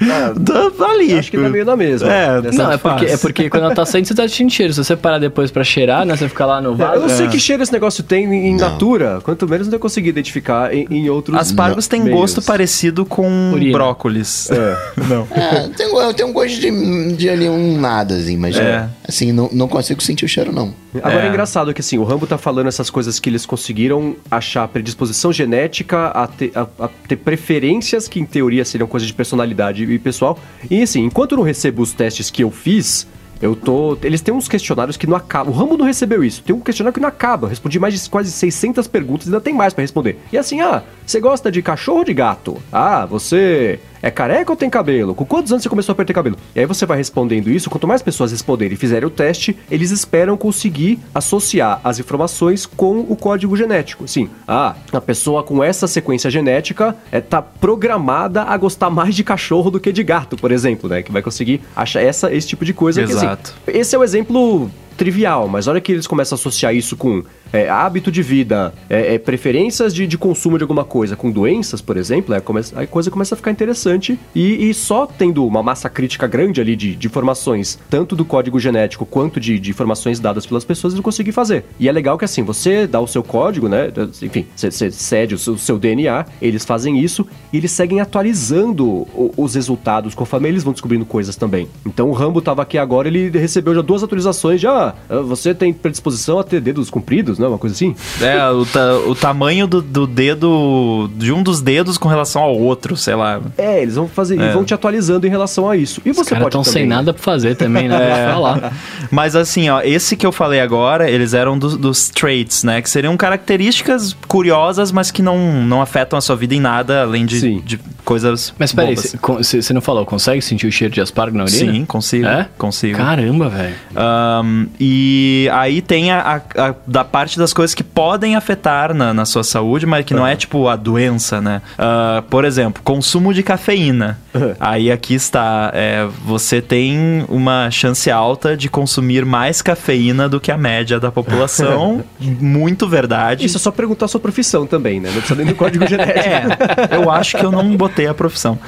Tá ali. Acho que tá meio na mesma. É, Não, é porque, é porque quando ela tá saindo, você tá sentindo cheiro. Se você parar depois pra cheirar, né? Você fica lá no Eu vaso. não sei que cheiro esse negócio tem em Não. natura. Quanto menos eu consegui identificar em, em outros Aspargos meios. gosto parecido com Urina. brócolis. É. Não. É, tem, um gosto de, de ali um nada, assim, mas É. assim, não, não consigo sentir o cheiro, não. Agora é. É. engraçado que assim, o Rambo tá falando essas coisas que eles conseguiram achar predisposição genética a ter, a- a ter preferências que em teoria seriam coisas de personalidade e pessoal. E assim, enquanto eu não recebo os testes que eu fiz, eu tô. Eles têm uns questionários que não acabam. O Rambo não recebeu isso. Tem um questionário que não acaba. Eu respondi mais de quase 600 perguntas e ainda tem mais pra responder. E assim, ah, você gosta de cachorro ou de gato? Ah, você é careca ou tem cabelo? Com quantos anos você começou a perder cabelo? E aí você vai respondendo isso. Quanto mais pessoas responderem e fizerem o teste, eles esperam conseguir associar as informações com o código genético. Assim, ah, a pessoa com essa sequência genética é, tá programada a gostar mais de cachorro do que de gato, por exemplo, né? Que vai conseguir achar essa, esse tipo de coisa. que, assim, Exato. esse é o exemplo trivial, mas olha que eles começam a associar isso com é, hábito de vida, é, é, preferências de, de consumo de alguma coisa, com doenças, por exemplo, é, a coisa começa a ficar interessante e, e só tendo uma massa crítica grande ali de, de informações, tanto do código genético quanto de, de informações dadas pelas pessoas, eles conseguir fazer. E é legal que assim, você dá o seu código, né? Enfim, você, cede o seu, o seu DNA, eles fazem isso e eles seguem atualizando os resultados conforme eles vão descobrindo coisas também. Então o Rambo tava aqui agora, ele recebeu já duas atualizações de ah, você tem predisposição a ter dedos compridos, não é uma coisa assim? É, o, ta- o tamanho do, do dedo, de um dos dedos com relação ao outro, sei lá. É, eles vão fazer, É. e vão te atualizando em relação a isso. E Os você caras pode estão sem nada pra fazer também, né? Vou falar. Mas assim, ó, esse que eu falei agora, eles eram dos, dos traits, né? Que seriam características curiosas, mas que não, não afetam a sua vida em nada, além de, Sim. de coisas Mas peraí, você não falou, consegue sentir o cheiro de aspargo na urina? Sim, consigo. É? Consigo. Caramba, velho. Ahn, e aí tem a, a- a- da parte das coisas que podem afetar na, na sua saúde, mas que não é tipo a doença, né? Ah, por exemplo, consumo de cafeína. Aí aqui está, é, você tem uma chance alta de consumir mais cafeína do que a média da população. Muito verdade. Isso é só perguntar a sua profissão também, né? Não precisa nem do código genético. É, eu acho que eu não botei a profissão.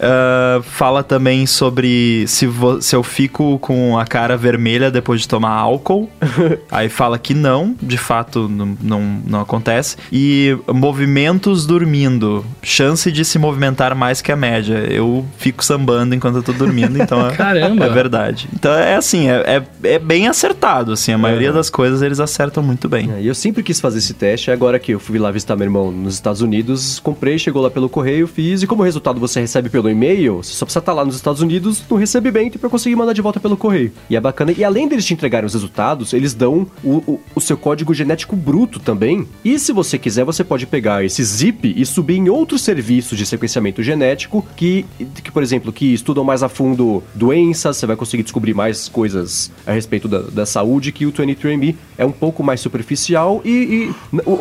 Ah, fala também sobre se, se eu fico com a cara vermelha depois de tomar álcool. Aí fala que não, de fato não, não, não acontece. E movimentos dormindo. Chance de se movimentar mais que a média. Eu fico sambando enquanto eu tô dormindo, então é, Caramba. é verdade. Então é assim, é, é, é bem acertado. Assim, a maioria Aham. das coisas eles acertam muito bem. É, E eu sempre quis fazer esse teste, agora que eu fui lá visitar meu irmão nos Estados Unidos, comprei, chegou lá pelo correio, fiz, e como resultado você recebe pelo e-mail, você só precisa estar lá nos Estados Unidos no recebimento pra conseguir mandar de volta pelo correio. E é bacana, e além deles te entregarem os resultados, eles dão o, o, o seu código genético bruto também. E se você quiser, você pode pegar esse zip e subir em outros serviços de sequenciamento genético que, que por exemplo, que estudam mais a fundo doenças, você vai conseguir descobrir mais coisas a respeito da, da saúde, que o 23andMe é um pouco mais superficial e, e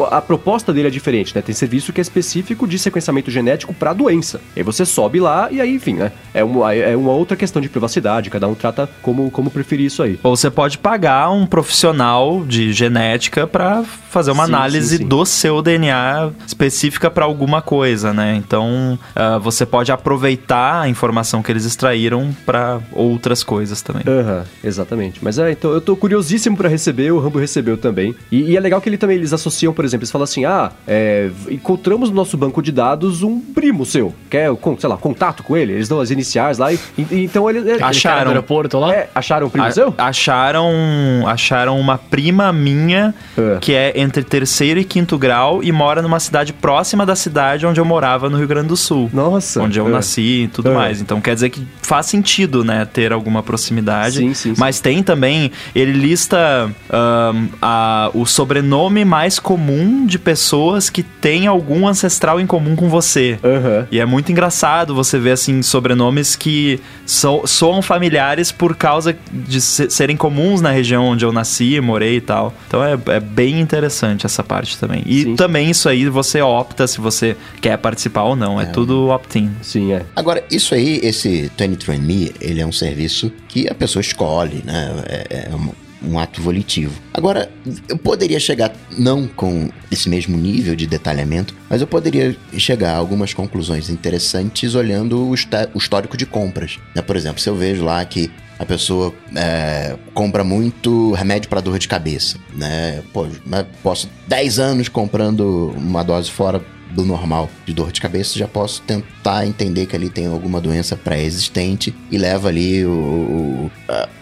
a proposta dele é diferente, né? Tem serviço que é específico de sequenciamento genético para doença. Aí você sobe lá e aí, enfim, né? É uma, é uma outra questão de privacidade, cada um trata como, como preferir isso aí. Ou você pode pagar um profissional de genética para fazer uma Sim, análise sim, sim. do seu DNA específica para alguma coisa, né? Então ah, você pode aproveitar a informação que eles extraíram para outras coisas também. Aham, exatamente. Mas é, então eu tô curiosíssimo pra receber, o Rambo recebeu também. E, e é legal que ele também, eles associam, por exemplo, eles falam assim: ah, é, encontramos no nosso banco de dados um primo seu, quer, com, sei lá, contato com ele, eles dão as iniciais lá e, e- então ele, ele- Acharam. Do aeroporto lá? É, acharam um primo A- seu? acharam, acharam uma prima minha É. que é entre terceiro e quinto grau e mora numa cidade próxima da cidade onde eu morava no Rio Grande do Sul. Nossa. onde eu É. nasci e tudo É. mais. Então quer dizer que faz sentido, né, ter alguma proximidade. Sim, sim, sim. Mas tem também, ele lista ahn, a- o sobrenome mais comum de pessoas que têm algum ancestral em comum com você. Aham. E é muito engraçado você ver, assim, sobrenomes que so, soam familiares por causa de se- serem comuns na região onde eu nasci, morei e tal. Então é, é bem interessante essa parte também. E Sim. também isso aí você opta se você quer participar ou não. É, tudo opt-in. Sim, é. Agora, isso aí, esse 23andMe, ele é um serviço que a pessoa escolhe, né? É, é um, um ato volitivo. Agora, eu poderia chegar, não com esse mesmo nível de detalhamento, mas eu poderia chegar a algumas conclusões interessantes olhando o, o histórico de compras. né? Por exemplo, se eu vejo lá que a pessoa é, compra muito remédio para dor de cabeça, né? Pô, posso 10 anos comprando uma dose fora do normal de dor de cabeça, já posso tentar entender que ali tem alguma doença pré-existente e leva ali o, o-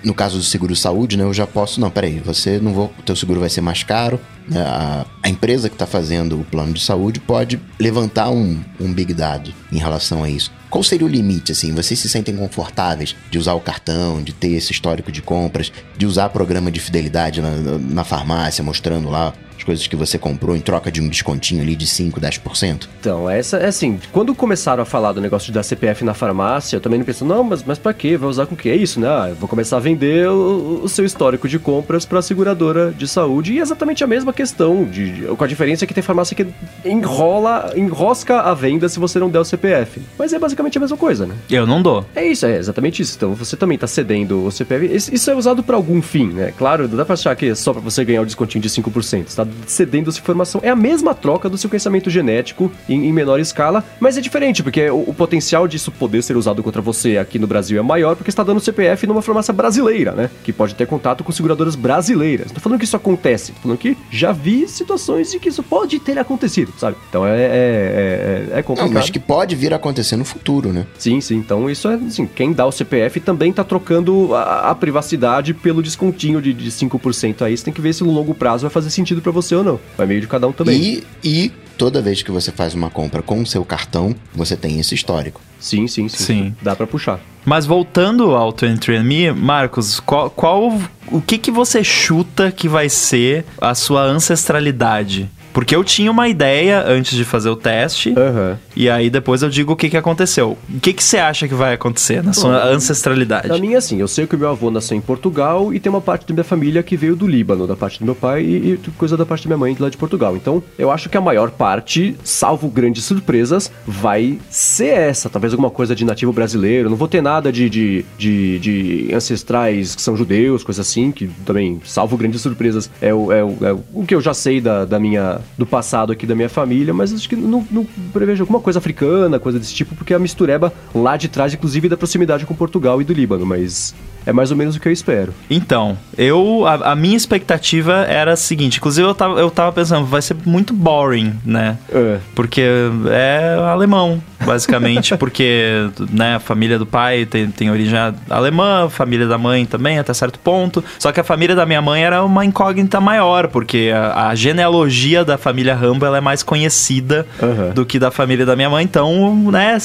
no caso do seguro saúde, né? Eu já posso, não, peraí, você não vou, teu seguro vai ser mais caro, né, a, a empresa que está fazendo o plano de saúde pode levantar um, um big dado em relação a isso. Qual seria o limite, assim? Vocês se sentem confortáveis de usar o cartão, de ter esse histórico de compras, de usar programa de fidelidade na, na- farmácia, mostrando lá coisas que você comprou em troca de um descontinho ali de 5, 10%? Então, essa é assim, quando começaram a falar do negócio de dar CPF na farmácia, eu também não penso, não, mas, mas pra quê? Vai usar com o quê? É isso, né? Ah, eu vou começar a vender o, o seu histórico de compras pra seguradora de saúde e é exatamente a mesma questão, de, com a diferença que tem farmácia que enrola, enrosca a venda se você não der o CPF. Mas é basicamente a mesma coisa, né? Eu não dou. É isso, é exatamente isso. Então você também tá cedendo o CPF. Isso é usado pra algum fim, né? Claro, não dá pra achar que é só pra você ganhar o descontinho de 5%. Você tá cedendo essa informação. É a mesma troca do sequenciamento genético em, em menor escala, mas é diferente, porque o, o, potencial disso poder ser usado contra você aqui no Brasil é maior, porque está dando CPF numa farmácia brasileira, né? Que pode ter contato com seguradoras brasileiras. Não tô falando que isso acontece, tô falando que já vi situações de que isso pode ter acontecido, sabe? Então é, é, é, é complicado. Não, mas que pode vir a acontecer no futuro, né? Sim, sim. Então isso é, assim, quem dá o CPF também tá trocando a, a privacidade pelo descontinho de, de 5% aí. Você tem que ver se no longo prazo vai fazer sentido para você ou não. Vai meio de cada um também. E, e toda vez que você faz uma compra com o seu cartão, você tem esse histórico. Sim, sim, sim. sim. Dá para puxar. Mas voltando ao 23andMe, Marcos, qual, qual o que que você chuta que vai ser a sua ancestralidade? Porque eu tinha uma ideia antes de fazer o teste. Uhum. E aí depois eu digo o que, que aconteceu. O que, que você acha que vai acontecer na sua Bom, ancestralidade? Na minha, assim, eu sei que o meu avô nasceu em Portugal e tem uma parte da minha família que veio do Líbano, da parte do meu pai e, e coisa da parte da minha mãe de lá de Portugal. Então, eu acho que a maior parte, salvo grandes surpresas, vai ser essa. Talvez alguma coisa de nativo brasileiro. Não vou ter nada de, de, de, de ancestrais que são judeus, coisa assim, que também, salvo grandes surpresas, é o, é o, é o que eu já sei da, da minha do passado aqui da minha família, mas acho que não, não prevejo alguma coisa africana, coisa desse tipo, porque a mistureba lá de trás, inclusive da proximidade com Portugal e do Líbano, mas é mais ou menos o que eu espero. Então, eu a, a, minha expectativa era a seguinte, inclusive eu tava, eu tava pensando, vai ser muito boring, né? É. Porque é alemão, basicamente, porque né, a família do pai tem, tem origem alemã, a família da mãe também, até certo ponto. Só que a família da minha mãe era uma incógnita maior, porque a, a genealogia da família Rambo ela é mais conhecida uhum. do que da família da minha mãe, então, né,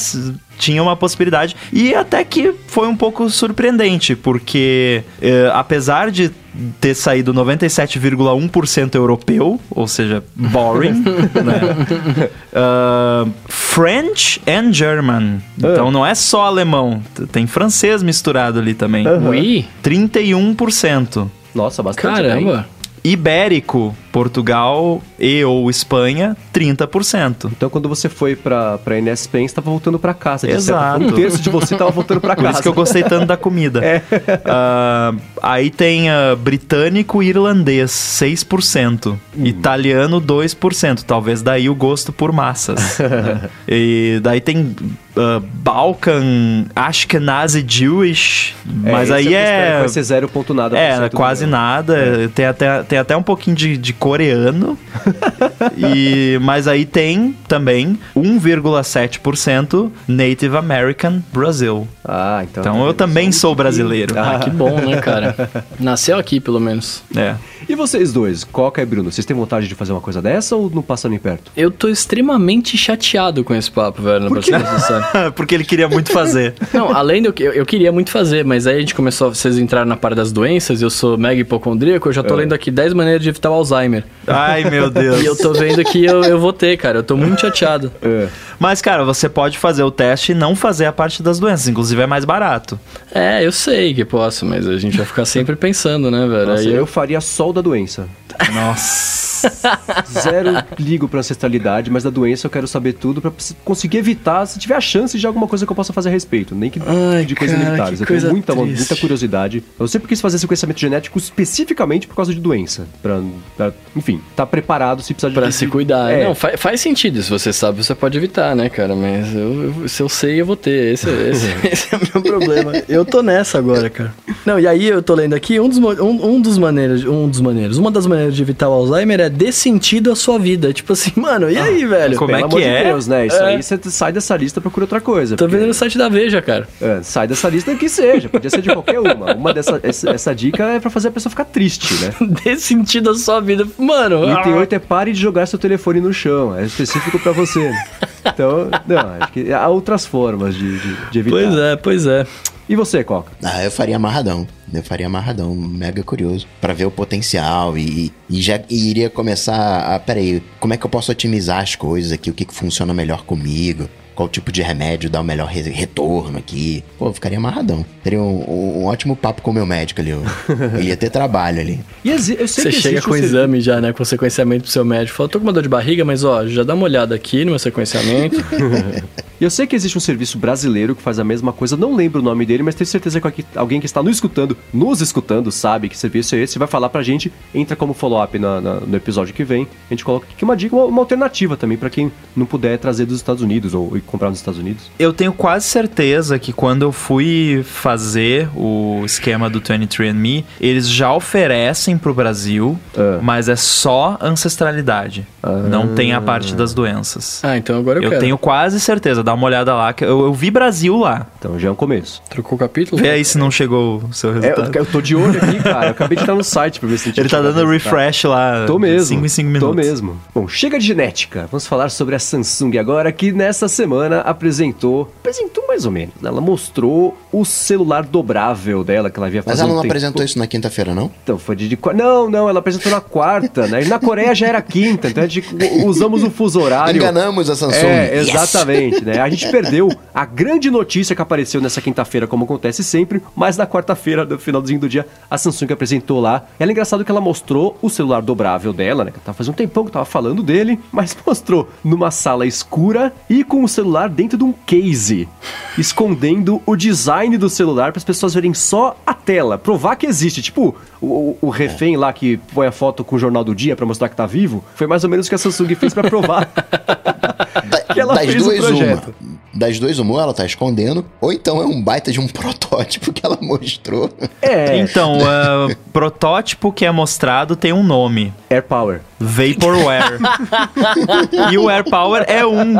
tinha uma possibilidade. E até que foi um pouco surpreendente, porque eh, apesar de ter saído 97,1% europeu, ou seja, boring, né? Uh, French and German. Então uh. não é só alemão, tem francês misturado ali também. Uh -huh. Oui. 31%. Nossa, bastante. Caramba. Bem. Ibérico, Portugal e ou Espanha, 30%. Então quando você foi pra, pra Inés Pen, você tava voltando pra casa. Exato. Um terço de você tava voltando pra casa. Por isso que eu gostei tanto da comida. É. Uh, aí tem uh, britânico e irlandês, 6%. Hum. Italiano, 2%. Talvez daí o gosto por massas. né? E daí tem uh, Balkan Ashkenazi Jewish, é, mas aí é... Vai ser zero ponto nada. É, quase nada. É. Tem, até, tem até um pouquinho de, de coreano. e, mas aí tem também 1,7% Native American Brasil. Ah, então... Então eu também sou brasileiro. Ah, que bom, né, cara? Nasceu aqui, pelo menos. É. E vocês dois, Coca e Bruno, vocês têm vontade de fazer uma coisa dessa ou não passando em perto? Eu tô extremamente chateado com esse papo, velho. Por quê? Porque ele queria muito fazer. Não, além do que eu, eu, queria muito fazer, mas aí a gente começou, vocês entraram na parte das doenças, eu sou mega hipocondríaco, eu já tô é. lendo aqui 10 maneiras de evitar o Alzheimer. Ai, meu Deus. e eu tô vendo que eu, eu vou ter, cara. Eu tô muito chateado. É. Mas, cara, você pode fazer o teste e não fazer a parte das doenças. Inclusive, é mais barato. É, eu sei que posso, mas a gente vai ficar sempre pensando, né, velho? Nossa, eu... eu faria só o da doença. Nossa. Zero ligo pra ancestralidade, mas da doença eu quero saber tudo pra conseguir evitar, se tiver a chance de alguma coisa que eu possa fazer a respeito. Nem que Ai, de coisas limitadas. Eu tenho muita, muita curiosidade. Eu sempre quis fazer sequenciamento genético especificamente por causa de doença. Pra, pra enfim, tá preparado se precisar de... Pra se cuidar. É. Não, faz, faz sentido. Se você sabe, você pode evitar, né, cara? Mas eu, eu, se eu sei, eu vou ter. Esse, esse, esse é o meu problema. Eu tô nessa agora, cara. Não, e aí eu tô lendo aqui, um dos, um, um dos maneiras, um dos maneiras, uma das maneiras de evitar o Alzheimer é dê sentido à sua vida. Tipo assim, mano, e aí, ah, velho? Como é que é? De Deus, né? Isso é. aí você sai dessa lista e procura outra coisa. Tô porque... vendo no site da Veja, cara. É, sai dessa lista que seja. Podia ser de qualquer uma. Uma dessa essa, essa dica é pra fazer a pessoa ficar triste, né? dê sentido à sua vida. Mano. E tem oito é pare de jogar seu telefone no chão. É específico pra você. Então, não, acho que há outras formas de, de, de evitar. Pois é, pois é. E você, Coca? Ah, eu faria amarradão. Eu faria amarradão, mega curioso. para ver o potencial e, e já e iria começar a. Peraí, como é que eu posso otimizar as coisas aqui? O que, que funciona melhor comigo? Qual tipo de remédio dá o melhor re retorno aqui? Pô, eu ficaria amarradão. Teria um, um, um, ótimo papo com o meu médico ali. Ele ia ter trabalho ali. E eu Você chega com o exame já, né? Com sequenciamento pro seu médico. Fala, tô com uma dor de barriga, mas ó, já dá uma olhada aqui no meu sequenciamento. E eu sei que existe um serviço brasileiro que faz a mesma coisa, não lembro o nome dele, mas tenho certeza que aqui- alguém que está nos escutando, nos escutando, sabe que serviço é esse, vai falar pra gente, entra como follow-up no episódio que vem. A gente coloca aqui uma dica, uma, uma alternativa também pra quem não puder trazer dos Estados Unidos ou comprar nos Estados Unidos. Eu tenho quase certeza que quando eu fui fazer o esquema do 23andMe, eles já oferecem pro Brasil, Ah. mas é só ancestralidade. Não tem a parte das doenças. Ah, então agora eu, Eu quero. tenho quase certeza, dá uma olhada lá, que eu, eu vi Brasil lá. Então já é um começo. Trocou o capítulo? Vê aí se não chegou o seu É, eu, resultado. eu tô de olho aqui, cara. Eu acabei de estar no site pra ver se tinha Ele tá dando resultado. refresh lá. Tô mesmo. 5 em 5 minutos. Tô mesmo. Bom, chega de genética. Vamos falar sobre a Samsung agora, que nessa semana apresentou. Apresentou mais ou menos. né? Ela mostrou o celular dobrável dela que ela havia Mas fazer ela um não tempo. apresentou isso na quinta-feira, não? Então, foi de, Não, não, ela apresentou na quarta, né? E na Coreia já era quinta, então a gente usamos o fuso horário. Enganamos a Samsung. É, Yes! exatamente, né? A gente perdeu a grande notícia que apareceu nessa quinta-feira, como acontece sempre, mas na quarta-feira, no finalzinho do dia, a Samsung apresentou lá. E é engraçado que ela mostrou o celular dobrável dela, né? Que tava fazendo um tempão que eu tava falando dele, mas mostrou numa sala escura e com o celular dentro de um case, escondendo o design do celular para as pessoas verem só a tela, provar que existe. Tipo, o, o- o refém lá que põe a foto com o jornal do dia para mostrar que tá vivo, foi mais ou menos o que a Samsung fez para provar. Que ela das fez o duas, projeto. uma. Das duas, uma, ou ela tá escondendo, ou então é um baita de um protótipo que ela mostrou. É, Então, o protótipo que é mostrado tem um nome. Air Power. Vaporware. e o Air Power é um.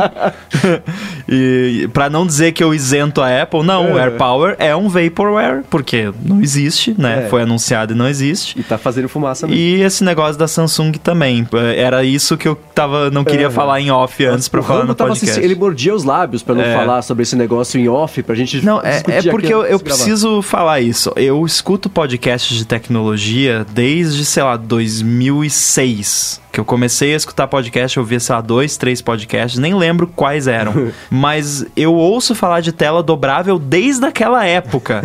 e para não dizer que eu isento a Apple, não, o É. Air Power é um Vaporware, porque não existe, né? É. Foi anunciado e não existe. E tá fazendo fumaça mesmo. E esse negócio da Samsung também. Era isso que eu tava, não queria É. falar em off antes pra o falar no tava podcast. ele mordia os lábios pra não É. falar sobre esse negócio em off, pra gente Não, é, é aqui porque eu, eu preciso falar isso. Eu escuto podcasts de tecnologia desde, sei lá, 2006. Que eu comecei a escutar podcast, eu via, sei lá, dois, três podcasts, nem lembro quais eram. Mas eu ouço falar de tela dobrável desde aquela época.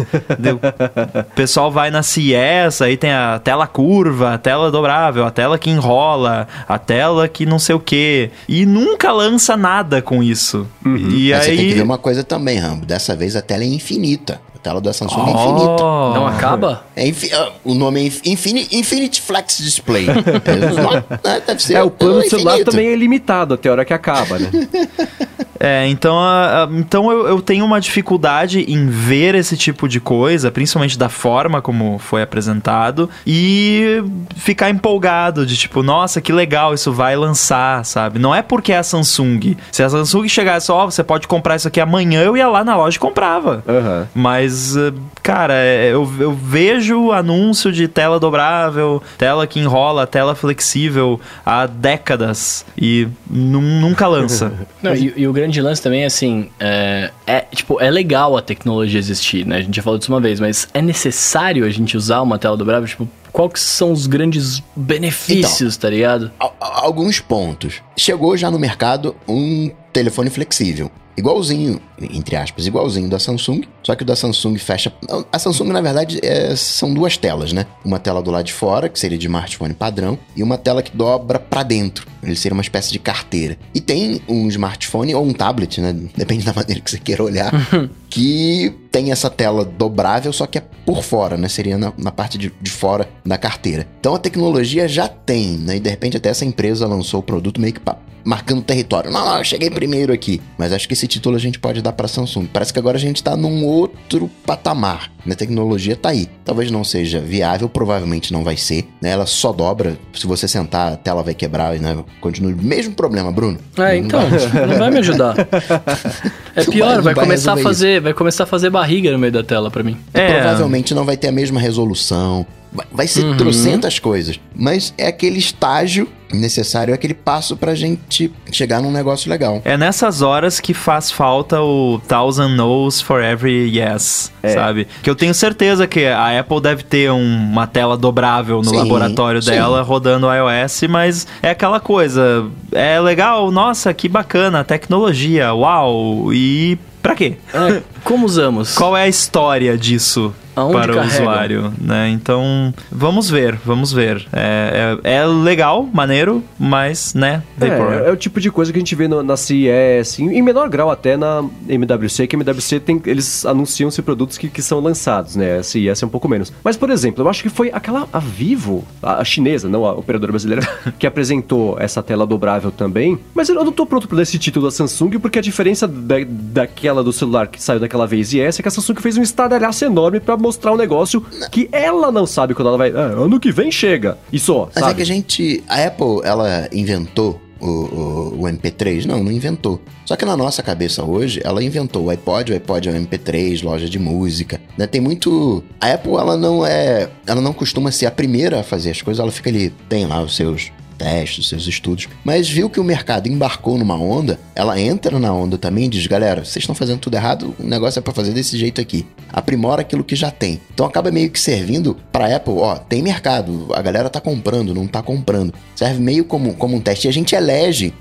O pessoal vai na CES, aí tem a tela curva, a tela dobrável, a tela que enrola, a tela que não sei o quê. E nunca lança nada com isso. E Mas você tem que aí. ver uma coisa também, Rambo. Dessa vez a tela é infinita. A tela da Samsung é infinita. Oh. Não acaba? É infi- ah, o nome é Inf- Infini- Infinity Flex Display. É, é, deve ser É, o plano do celular infinito. também é ilimitado até a hora que acaba, né? É, então, a- a- então eu, eu tenho uma dificuldade em ver esse tipo de coisa, principalmente da forma como foi apresentado, e ficar empolgado de tipo, nossa, que legal, isso vai lançar, sabe? Não é porque é a Samsung. Se a Samsung chegasse, ó, você pode comprar isso aqui amanhã, eu ia lá na loja e comprava. Aham. Mas, eh, cara, é, eu, eu vejo anúncio de tela dobrável, tela que enrola, tela flexível há décadas e nu- nunca lança. Não, e, e o grande lance também é assim, é, é, tipo, é legal a tecnologia existir, né? A gente já falou disso uma vez, mas é necessário a gente usar uma tela dobrável? Tipo, qual que são os grandes benefícios, tá ligado? Al- al- Alguns pontos. Chegou já no mercado um telefone flexível. Igualzinho, entre aspas, igualzinho da Samsung, só que o da Samsung fecha. A Samsung, na verdade, é- são duas telas, né? Uma tela do lado de fora, que seria de smartphone padrão, e uma tela que dobra pra dentro. Ele seria uma espécie de carteira. E tem um smartphone ou um tablet, né? Depende da maneira que você queira olhar, que tem essa tela dobrável, só que é por fora, né? Seria na, na parte de, de fora da carteira. Então a tecnologia já tem, né? E de repente até essa empresa lançou o produto meio que pa- marcando território. Não, não, eu cheguei primeiro aqui. Mas acho que esse título a gente pode dar pra Samsung. Parece que agora a gente tá num outro patamar. né? A tecnologia tá aí. Talvez não seja viável, provavelmente não vai ser. Né? Ela só dobra. Se você sentar, a tela vai quebrar, né? Continua o mesmo problema, Bruno. É, Não então, vai- não vai me ajudar. É pior, vai- vai vai começar a fazer, vai começar a fazer barriga no meio da tela pra mim. É. Provavelmente não vai ter a mesma resolução. Vai- ser Uhum. trocentas coisas. Mas é aquele estágio necessário, é aquele passo pra gente chegar num negócio legal. É nessas horas que faz falta o thousand no's for every yes, É. sabe? Que eu tenho certeza que a Apple deve ter um- uma tela dobrável no Sim, laboratório sim. dela rodando iOS, mas é aquela coisa, é legal, nossa, que bacana, tecnologia, uau, e pra quê? Ah, como usamos? Qual é a história disso? Aonde para o carrega? usuário, né? Então, vamos ver, vamos ver. É, é, é legal, maneiro, mas, né. É, é o tipo de coisa que a gente vê no- na CES, em, em menor grau até na MWC, que a MWC tem, eles anunciam-se produtos que, que são lançados, né? A CES é um pouco menos. Mas, por exemplo, eu acho que foi aquela a Vivo, a, a chinesa, não a operadora brasileira, que apresentou essa tela dobrável também. Mas eu não tô pronto pra dar esse título da Samsung, porque a diferença da, daquela do celular que saiu vez e essa é que a Samsung fez um estardalhaço enorme pra mostrar um negócio que ela não sabe quando ela vai. Ah, ano que vem chega. E só, Mas sabe? é que a gente. A Apple, ela inventou o, o, o MP3? Não, não inventou. Só que na nossa cabeça hoje, ela inventou o iPod, o iPod é o MP3, loja de música. Né? Tem muito. A Apple, ela não é. Ela não costuma ser a primeira a fazer as coisas, ela fica ali, tem lá os seus testes, seus estudos, mas viu que o mercado embarcou numa onda, ela entra na onda também e diz, galera, vocês estão fazendo tudo errado, o negócio é pra fazer desse jeito aqui. Aprimora aquilo que já tem. Então acaba meio que servindo pra Apple, ó, tem mercado, a galera tá comprando, não tá comprando. Serve meio como, como um teste e a gente elege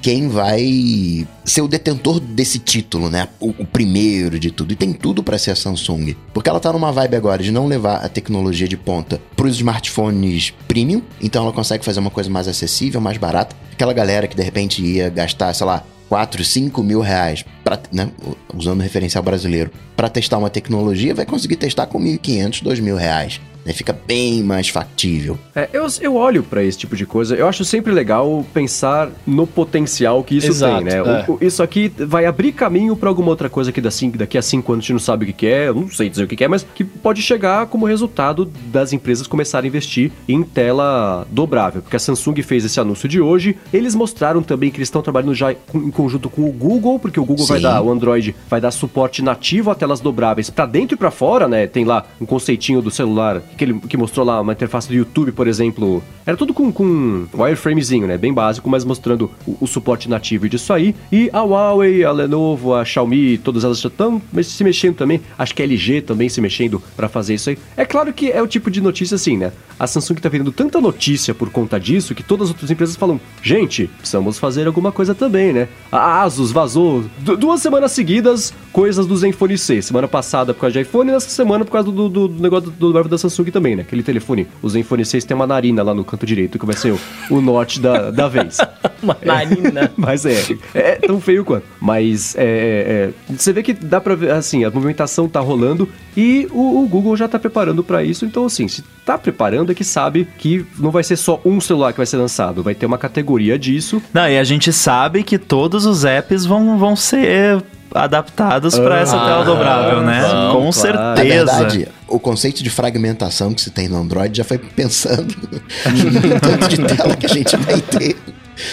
quem vai ser o detentor desse título, né? O, o primeiro de tudo. E tem tudo pra ser a Samsung. Porque ela tá numa vibe agora de não levar a tecnologia de ponta pros smartphones premium, então ela consegue fazer uma coisa mais acessível, mais barata. Aquela galera que de repente ia gastar, sei lá, 4, 5 mil reais, pra, né, usando o referencial brasileiro, para testar uma tecnologia, vai conseguir testar com 1.500, 2 mil reais. Né? Fica bem mais factível. É, eu, eu olho pra esse tipo de coisa, eu acho sempre legal pensar no potencial que isso Exato, tem, né? é. O- o- isso aqui vai abrir caminho pra alguma outra coisa que daqui, daqui a cinco anos a gente não sabe o que, que é, eu não sei dizer o que, que é, mas que pode chegar como resultado das empresas começarem a investir em tela dobrável. Porque a Samsung fez esse anúncio de hoje, eles mostraram também que eles estão trabalhando já em conjunto com o Google, porque o Google vai Sim. dar, o Android vai dar suporte nativo a telas dobráveis pra dentro e pra fora, né? Tem lá um conceitinho do celular que ele que mostrou lá uma interface do YouTube, por exemplo. Era tudo com, com wireframezinho, né? Bem básico, mas mostrando o, o suporte nativo disso aí. E a Huawei, a Lenovo, a Xiaomi, todas elas estão se mexendo também. Acho que a LG também se mexendo pra fazer isso aí. É claro que é o tipo de notícia assim, né? A Samsung tá vendendo tanta notícia por conta disso que todas as outras empresas falam: gente, precisamos fazer alguma coisa também, né? A Asus vazou du- duas semanas seguidas coisas do Zenfone C. Semana passada por causa de iPhone e nessa semana por causa do, do- do negócio do, do da Samsung também, né? Aquele telefone. O Zenfone 6 tem uma narina lá no canto direito que vai ser o, o norte da, da vez. Uma narina. Mas é, é tão feio quanto. Mas é, é, você vê que dá pra ver, assim, a movimentação tá rolando e o, o Google já tá preparando pra isso. Então, assim, se tá preparando é que sabe que não vai ser só um celular que vai ser lançado, vai ter uma categoria disso. Não, e a gente sabe que todos os apps vão, vão ser adaptados pra essa Ah, tela dobrável, né? Com claro. certeza. Na verdade, o conceito de fragmentação que se tem no Android já foi pensando no tanto de tela que a gente vai ter.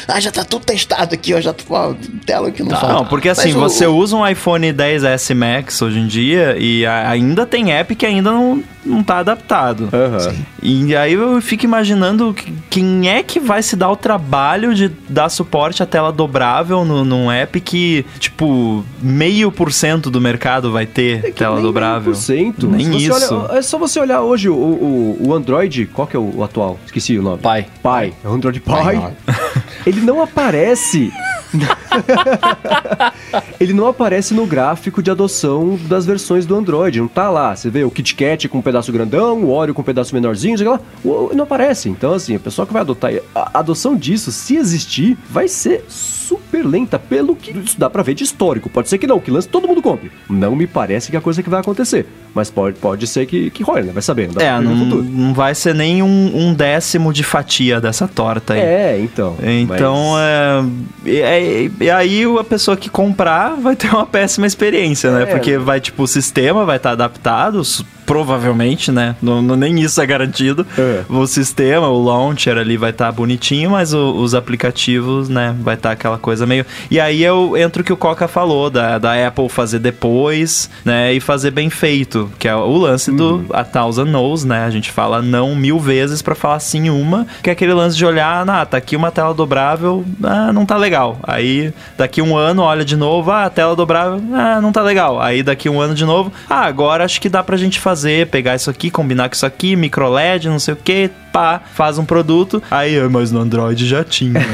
Ah, já tá tudo testado aqui, ó. Já tô, ó, tela que não falta. Não, porque assim, Mas o- você usa um iPhone 10S Max hoje em dia e a- ainda tem app que ainda não, não tá adaptado. Aham. E aí eu fico imaginando que- quem é que vai se dar o trabalho de dar suporte à tela dobrável no, num app que, tipo, meio por cento do mercado vai ter É tela nem dobrável. 1%. Nem Se você isso. olha- é só você olhar hoje o, o, o Android, qual que é o, o atual? Esqueci o nome. Pai. Pai. É o Android Pai, Pai. Ele não aparece. ele não aparece no gráfico de adoção das versões do Android. Não tá lá. Você vê o KitKat com um pedaço grandão, o Oreo com um pedaço menorzinho, sei lá. Não aparece. Então, assim, a pessoa que vai adotar. A adoção disso, se existir, vai ser super lenta. Pelo que isso dá pra ver de histórico. Pode ser que não, que lance todo mundo compre. Não me parece que é a coisa que vai acontecer. Mas pode, pode ser que, que role, né? Vai saber. Não É, não, não vai ser nem um, um décimo de fatia dessa torta aí. É, então. Então, mas- é, é- E aí a pessoa que comprar vai ter uma péssima experiência, né? É. Porque vai, tipo, o sistema vai estar adaptado, s- provavelmente, né? Não, não- nem isso é garantido. É. O sistema, o launcher ali vai estar bonitinho, mas o- os aplicativos, né? Vai estar aquela coisa meio. E aí eu entro o que o Coca falou, da, da Apple fazer depois, né? E fazer bem feito, que é o lance do a thousand knows, né? A gente fala não mil vezes pra falar sim uma, que é aquele lance de olhar, ah, tá aqui uma tela dobrável, ah, não tá legal. Aí daqui um ano olha de novo, ah, a tela dobrável, ah, não tá legal. Aí daqui um ano de novo, ah, agora acho que dá pra gente fazer, pegar isso aqui, combinar com isso aqui, micro LED, não sei o que, pá, faz um produto. Aí, mas no Android já tinha.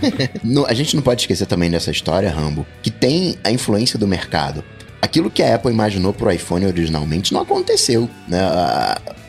No- a gente não pode esquecer também dessa história, Rambo, que tem a influência do mercado. Aquilo que a Apple imaginou pro iPhone originalmente não aconteceu, né?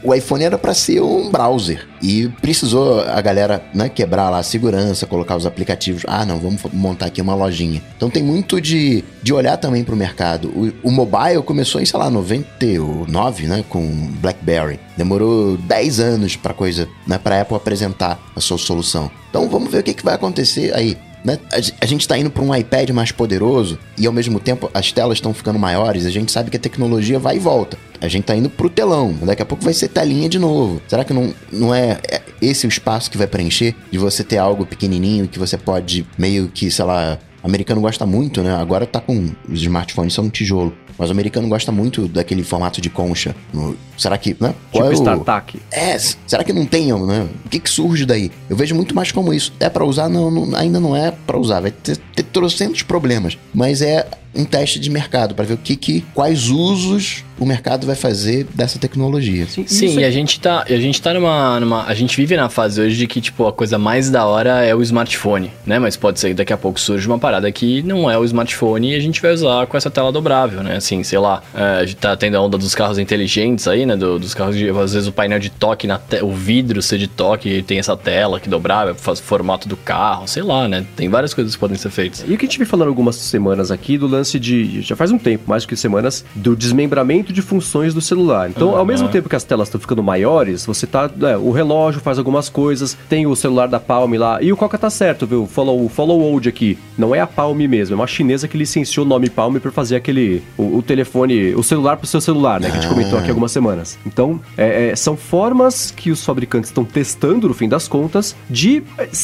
O iPhone era para ser um browser e precisou a galera né, quebrar lá a segurança, colocar os aplicativos. Ah, não, vamos montar aqui uma lojinha. Então tem muito de, de olhar também mercado. O, o mobile começou em, sei lá, 99, né, com BlackBerry. Demorou 10 anos para coisa, né, para Apple apresentar a sua solução. Então vamos ver o que, que vai acontecer aí. Né? A, ge- a gente está indo para um iPad mais poderoso e ao mesmo tempo as telas estão ficando maiores. A gente sabe que a tecnologia vai e volta. A gente está indo pro telão. Daqui a pouco vai ser telinha de novo. Será que não, não é é esse o espaço que vai preencher? De você ter algo pequenininho que você pode meio que, sei lá, o americano gosta muito, né? Agora tá com. Os smartphones são um tijolo. Mas o americano gosta muito daquele formato de concha. No- será que. Né? Tipo é o- StarTAC. é, será que não tem, né? O que, que surge daí? Eu vejo muito mais como isso. É pra usar? Não, não- ainda não é pra usar. Vai ter, ter trocentos problemas. Mas é um teste de mercado pra ver o que, que quais usos o mercado vai fazer dessa tecnologia. Sim, Sim, e é- a gente tá, e a gente tá numa, numa. A gente vive na fase hoje de que, tipo, a coisa mais da hora é o smartphone, né? Mas pode ser que daqui a pouco surja uma parada que não é o smartphone e a gente vai usar com essa tela dobrável, né? Assim, sei lá, é, a gente tá tendo a onda dos carros inteligentes aí, né? Do- dos carros de. Às vezes o painel de toque, na te- o vidro ser de toque e tem essa tela que dobrável, faz formato do carro, sei lá, né? Tem várias coisas que podem ser feitas. E o que a gente vem falando algumas semanas aqui do lance de. Já faz um tempo, mais do que semanas, do desmembramento de funções do celular. Então, ao mesmo tempo que as telas estão ficando maiores, você tá. é, o relógio faz algumas coisas, tem o celular da Palm lá. E o Coca tá certo, viu? Follow, follow old aqui. Não é a Palm mesmo, é uma chinesa que licenciou o nome Palm pra fazer aquele. O, o telefone. O celular pro seu celular, né? Que a gente comentou aqui algumas semanas. Então, é, é, são formas que os fabricantes estão testando, no fim das contas, de,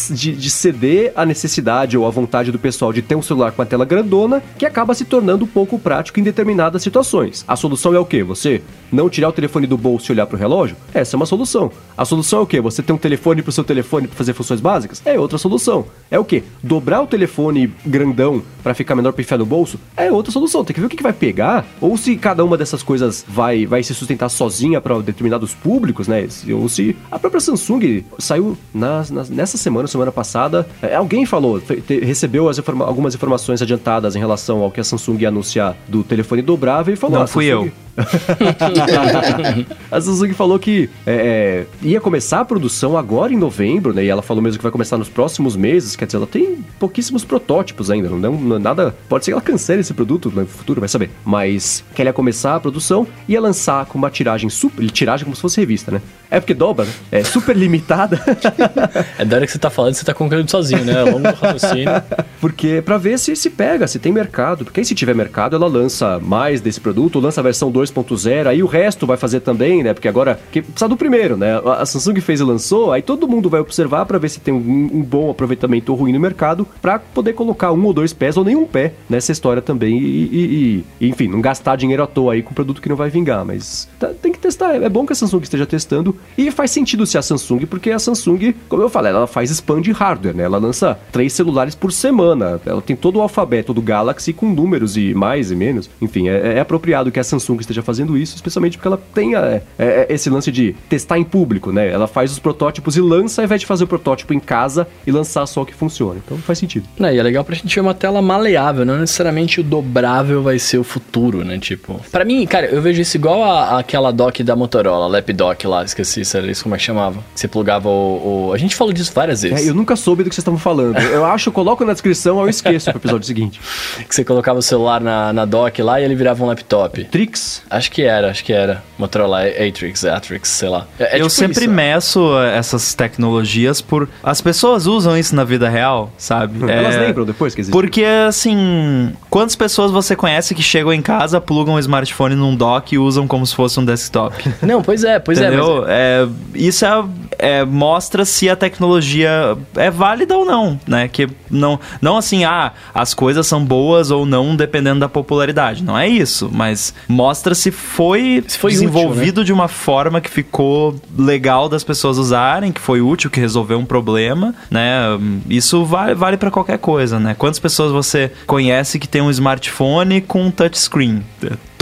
de, de ceder à necessidade ou à vontade do pessoal de ter um celular com a tela grandona, que acaba se tornando um pouco prático em determinadas situações. A solução é o quê? Você não tirar o telefone do bolso e olhar pro relógio? Essa é uma solução. A solução é o quê? Você ter um telefone pro seu telefone para fazer funções básicas? É outra solução. É o quê? Dobrar o telefone grandão para ficar menor para enfiar no bolso? É outra solução. Tem que ver o que que vai pegar, ou se cada uma dessas coisas vai, vai se sustentar sozinha para determinados públicos, né? Ou se a própria Samsung saiu nessa semana, semana passada, é, alguém falou, te- recebeu informa- algumas informações adiantadas em relação ao que a Samsung ia anunciar do telefone dobrável e falou: Não "Ah, fui Samsung- eu. a Samsung falou que é, é, ia começar a produção agora em novembro, né? E ela falou mesmo que vai começar nos próximos meses. Quer dizer, ela tem pouquíssimos protótipos ainda. Não, não, é nada. Pode ser que ela cancele esse produto no futuro, vai saber. Mas que ela ia começar a produção e ia lançar com uma tiragem super. Tiragem como se fosse revista, né? É porque dobra, né? É super limitada. É da hora que você tá falando, você tá concluindo sozinho, né? Longo raciocínio. Porque pra ver se se pega, se tem mercado. Porque aí se tiver mercado, ela lança mais desse produto, lança a versão 2.0, aí o resto vai fazer também, né? Porque agora que precisa do primeiro, né? A Samsung fez e lançou, aí todo mundo vai observar pra ver se tem um, um bom aproveitamento ou ruim no mercado, pra poder colocar um ou dois pés ou nenhum pé nessa história também e, e- e- enfim, não gastar dinheiro à toa aí com produto que não vai vingar, mas tá- tem que testar. É bom que a Samsung esteja testando e faz sentido ser a Samsung, porque a Samsung, como eu falei, ela faz spam de hardware, né? Ela lança três celulares por semana. Ela tem todo o alfabeto do Galaxy com números e mais e menos. Enfim, é, é apropriado que a Samsung esteja fazendo isso, especialmente porque ela tem é, é, esse lance de testar em público, né? Ela faz os protótipos e lança ao invés de fazer o protótipo em casa e lançar só o que funciona. Então faz sentido. Né, e é legal pra gente ver uma tela maleável, não necessariamente o dobrável vai ser o futuro, né? Tipo, pra mim, cara, eu vejo isso igual a, aquela dock da Motorola, Lap Dock lá, esqueci se era isso como é que chamava. Que você plugava o, o- A gente falou disso várias vezes. É, eu nunca soube do que vocês estavam falando. Eu acho, eu coloco na descrição, eu esqueço pro episódio seguinte. Que você colocava o celular na, na dock lá e ele virava um laptop. Trix. Acho que era, acho que era. Motorola Atrix, Atrix, sei lá. É, é eu tipo sempre isso. meço essas tecnologias por. As pessoas usam isso na vida real, sabe? Elas É, lembram depois que existe. Porque, assim, quantas pessoas você conhece que chegam em casa, plugam o smartphone num dock e usam como se fosse um desktop? Não, pois é, pois é. mas- Entendeu? É, isso é, é, mostra se a tecnologia é válida ou não, né? Que não, não assim, ah, as coisas são boas ou não dependendo da popularidade. Não é isso, mas mostra se foi, Se foi útil, né? desenvolvido de uma forma que ficou legal das pessoas usarem, que foi útil, que resolveu um problema, né? Isso vale, vale para qualquer coisa, né? Quantas pessoas você conhece que tem um smartphone com touchscreen?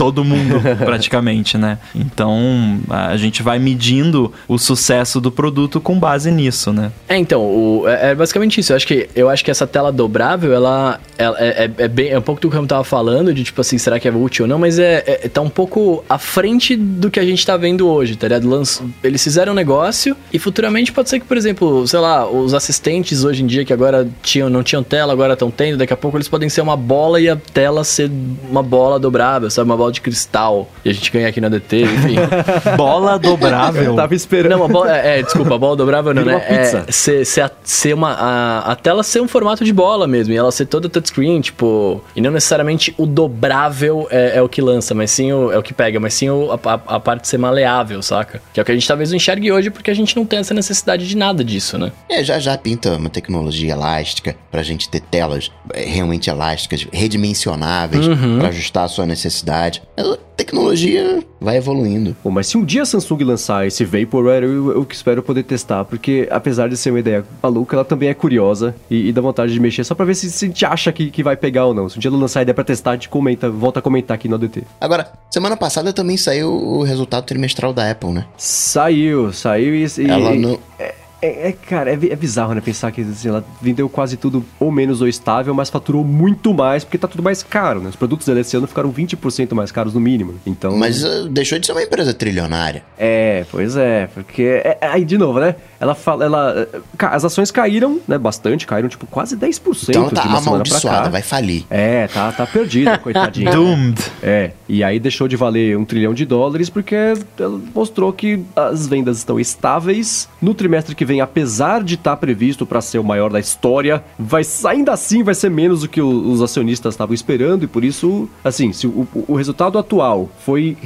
Todo mundo, praticamente, né? Então, a gente vai medindo o sucesso do produto com base nisso, né? É, então, o, é, é basicamente isso. Eu acho que, eu acho que essa tela dobrável, ela, ela é, é, é bem, é um pouco do que eu tava falando, de tipo assim, será que é útil ou não, mas é, é tá um pouco à frente do que a gente tá vendo hoje, tá ligado? Lanç, eles fizeram um negócio e futuramente pode ser que, por exemplo, sei lá, os assistentes hoje em dia que agora tinham, não tinham tela, agora estão tendo, daqui a pouco eles podem ser uma bola e a tela ser uma bola dobrável, sabe? Uma bola de cristal. E a gente ganha aqui na DT, enfim. bola dobrável. Eu tava esperando. Não, uma bola, é, é, desculpa, a bola dobrável não, Vira né? uma pizza. É, ser, ser, a, ser uma, a, a tela ser um formato de bola mesmo, e ela ser toda touchscreen, tipo, e não necessariamente o dobrável é, é o que lança, mas sim o, é o que pega, mas sim o, a, a parte ser maleável, saca? Que é o que a gente talvez não enxergue hoje, porque a gente não tem essa necessidade de nada disso, né? É, já já pinta uma tecnologia elástica pra gente ter telas é, realmente elásticas, redimensionáveis, pra ajustar a sua necessidade. A tecnologia vai evoluindo. Pô, mas se um dia a Samsung lançar esse Vaporware, eu, eu espero poder testar, porque apesar de ser uma ideia maluca, ela também é curiosa e, e dá vontade de mexer só pra ver se, se a gente acha que, que vai pegar ou não. Se um dia ela lançar a ideia pra testar, a gente comenta, volta a comentar aqui no ADT. Agora, semana passada também saiu o resultado trimestral da Apple, né? Saiu, saiu e. e- Ela não. É, é, cara, é, é bizarro, né? Pensar que assim, ela vendeu quase tudo ou menos ou estável, mas faturou muito mais porque tá tudo mais caro, né? Os produtos dela esse ano ficaram 20% mais caros no mínimo. Então. Mas uh, deixou de ser uma empresa trilionária. É, pois é, porque. é- é- aí, de novo, né? Ela fala. Ela, ca- as ações caíram, né? Bastante, caíram tipo quase 10% Então ela tá de uma amaldiçoada, vai falir. É, tá, tá perdida, coitadinha. Doomed. É, e aí deixou de valer um trilhão de dólares porque ela mostrou que as vendas estão estáveis. No trimestre que vem, apesar de estar previsto para ser o maior da história, vai ainda assim vai ser menos do que os acionistas estavam esperando e por isso, assim, se o, o resultado atual foi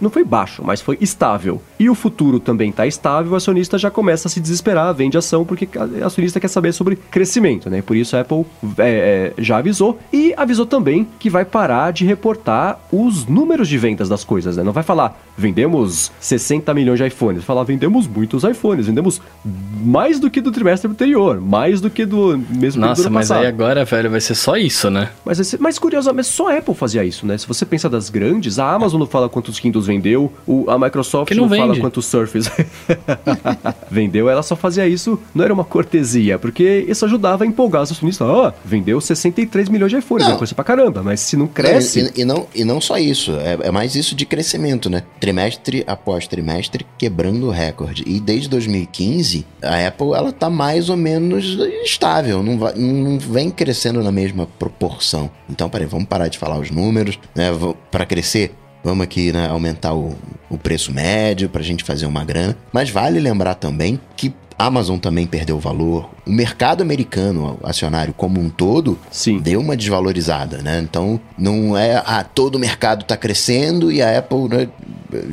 não foi baixo, mas foi estável e o futuro também está estável, o acionista já começa a se desesperar, vende ação porque o acionista quer saber sobre crescimento, né? Por isso a Apple é, é, já avisou e avisou também que vai parar de reportar os números de vendas das coisas, né? Não vai falar vendemos 60 milhões de iPhones, vai falar vendemos muitos iPhones, vendemos mais do que do trimestre anterior, mais do que do mesmo do Nossa, ano mas passado. aí agora, velho, vai ser só isso, né? Mas, mas curiosamente, só a Apple fazia isso, né? Se você pensa das grandes, a Amazon não fala quantos Kindles vendeu, a Microsoft Que não não, fala quantos Surface vendeu, ela só fazia isso, não era uma cortesia, porque isso ajudava a empolgar os acionistas. Ó, vendeu 63 milhões de iPhones, Não. é coisa pra caramba, mas se não cresce... Não, e, e não, e não só isso, é, é mais isso de crescimento, né? Trimestre após trimestre, quebrando o recorde. E desde 2015, a Apple, ela tá mais ou menos estável, não, vai, não vem crescendo na mesma proporção. Então, peraí, vamos parar de falar os números, né? Para crescer, vamos aqui né, aumentar o, o preço médio pra gente fazer uma grana. Mas vale lembrar também que a Amazon também perdeu valor. O mercado americano, o acionário como um todo, Sim. deu uma desvalorizada, né? Então, não é, ah, todo o mercado está crescendo e a Apple né,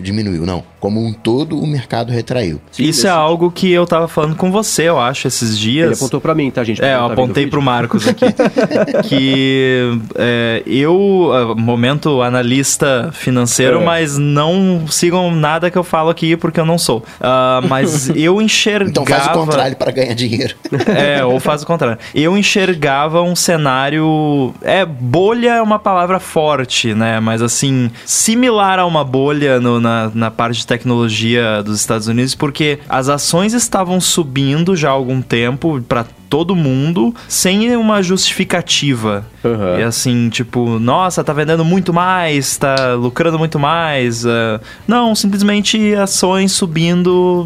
diminuiu. Não. Como um todo, o mercado retraiu. Sim, Isso é algo que eu tava falando com você, eu acho, esses Ele dias. apontou pra mim, tá, gente? É, eu tá o apontei pro Marcos aqui. que é, eu, ah, momento analista financeiro, É. mas não sigam nada que eu falo aqui porque eu não sou. Ah, mas eu enxergava. Então faz o contrário para ganhar dinheiro. É, ou faz o contrário. Eu enxergava um cenário. É, bolha é uma palavra forte, né? Mas assim, similar a uma bolha no- na, na parte de tecnologia dos Estados Unidos, porque as ações estavam subindo já há algum tempo para todo mundo sem uma justificativa. Aham. E assim, tipo, nossa, tá vendendo muito mais, tá lucrando muito mais. ah, não, simplesmente ações subindo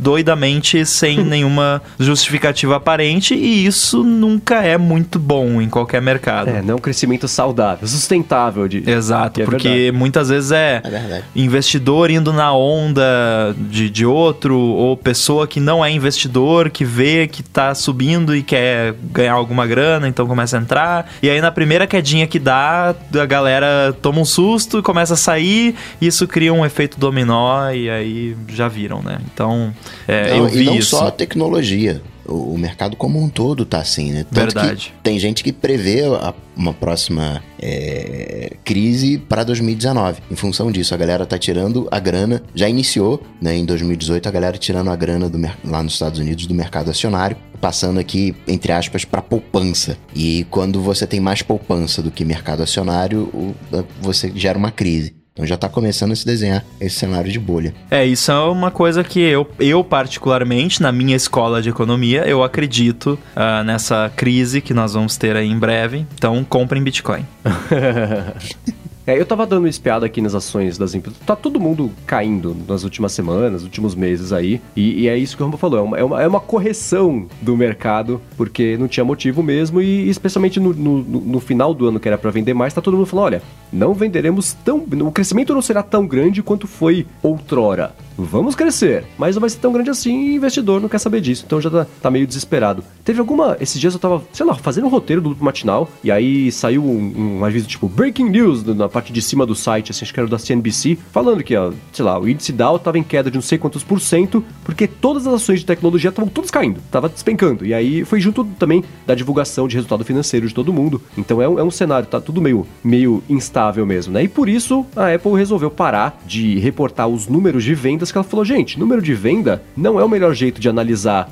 doidamente sem nenhuma justificativa aparente e isso nunca é muito bom em qualquer mercado. É, não é um crescimento saudável, sustentável de... Exato, é porque verdade. muitas vezes é, É investidor indo na onda de, de outro, ou pessoa que não é investidor, que vê que tá subindo e quer ganhar alguma grana, então começa a entrar. E aí na primeira quedinha que dá, a galera toma um susto, começa a sair, e isso cria um efeito dominó, e aí já viram, né? Então, é, Não, eu vi e não isso. só a tecnologia. O, o mercado como um todo tá assim, né? Tanto Verdade. tem gente que prevê a- uma próxima é, crise para 2019. Em função disso, a galera tá tirando a grana, já iniciou, né? Em 2018, a galera tirando a grana do lá nos Estados Unidos do mercado acionário, passando aqui, entre aspas, para poupança. E quando você tem mais poupança do que mercado acionário, você gera uma crise. Então já está começando a se desenhar esse cenário de bolha. É, isso é uma coisa que eu, eu particularmente, na minha escola de economia, eu acredito uh, nessa crise que nós vamos ter aí em breve. Então, comprem Bitcoin. É, eu tava dando uma espiada aqui nas ações das empresas. Tá todo mundo caindo nas últimas semanas, últimos meses aí. E, e é isso que o Rambo falou. É uma, é uma, é, uma, correção do mercado, porque não tinha motivo mesmo. E especialmente no, no, no final do ano, que era para vender mais, tá todo mundo falando: olha, não venderemos tão. O crescimento não será tão grande quanto foi outrora vamos crescer, mas não vai ser tão grande assim e o investidor não quer saber disso, então já tá, tá, meio desesperado. Teve alguma. Esses dias eu tava, sei lá, fazendo um roteiro do matinal e aí saiu um, um aviso tipo Breaking News na parte de cima do site, assim, acho que era da CNBC, falando que, ó, sei lá, o índice Dow tava em queda de não sei quantos por cento, porque todas as ações de tecnologia estavam todas caindo, tava despencando. E aí foi junto também da divulgação de resultado financeiro de todo mundo. Então é um, é um cenário, tá tudo meio, meio instável mesmo, né? E por isso a Apple resolveu parar de reportar os números de vendas que ela falou, gente, número de venda não é o melhor jeito de analisar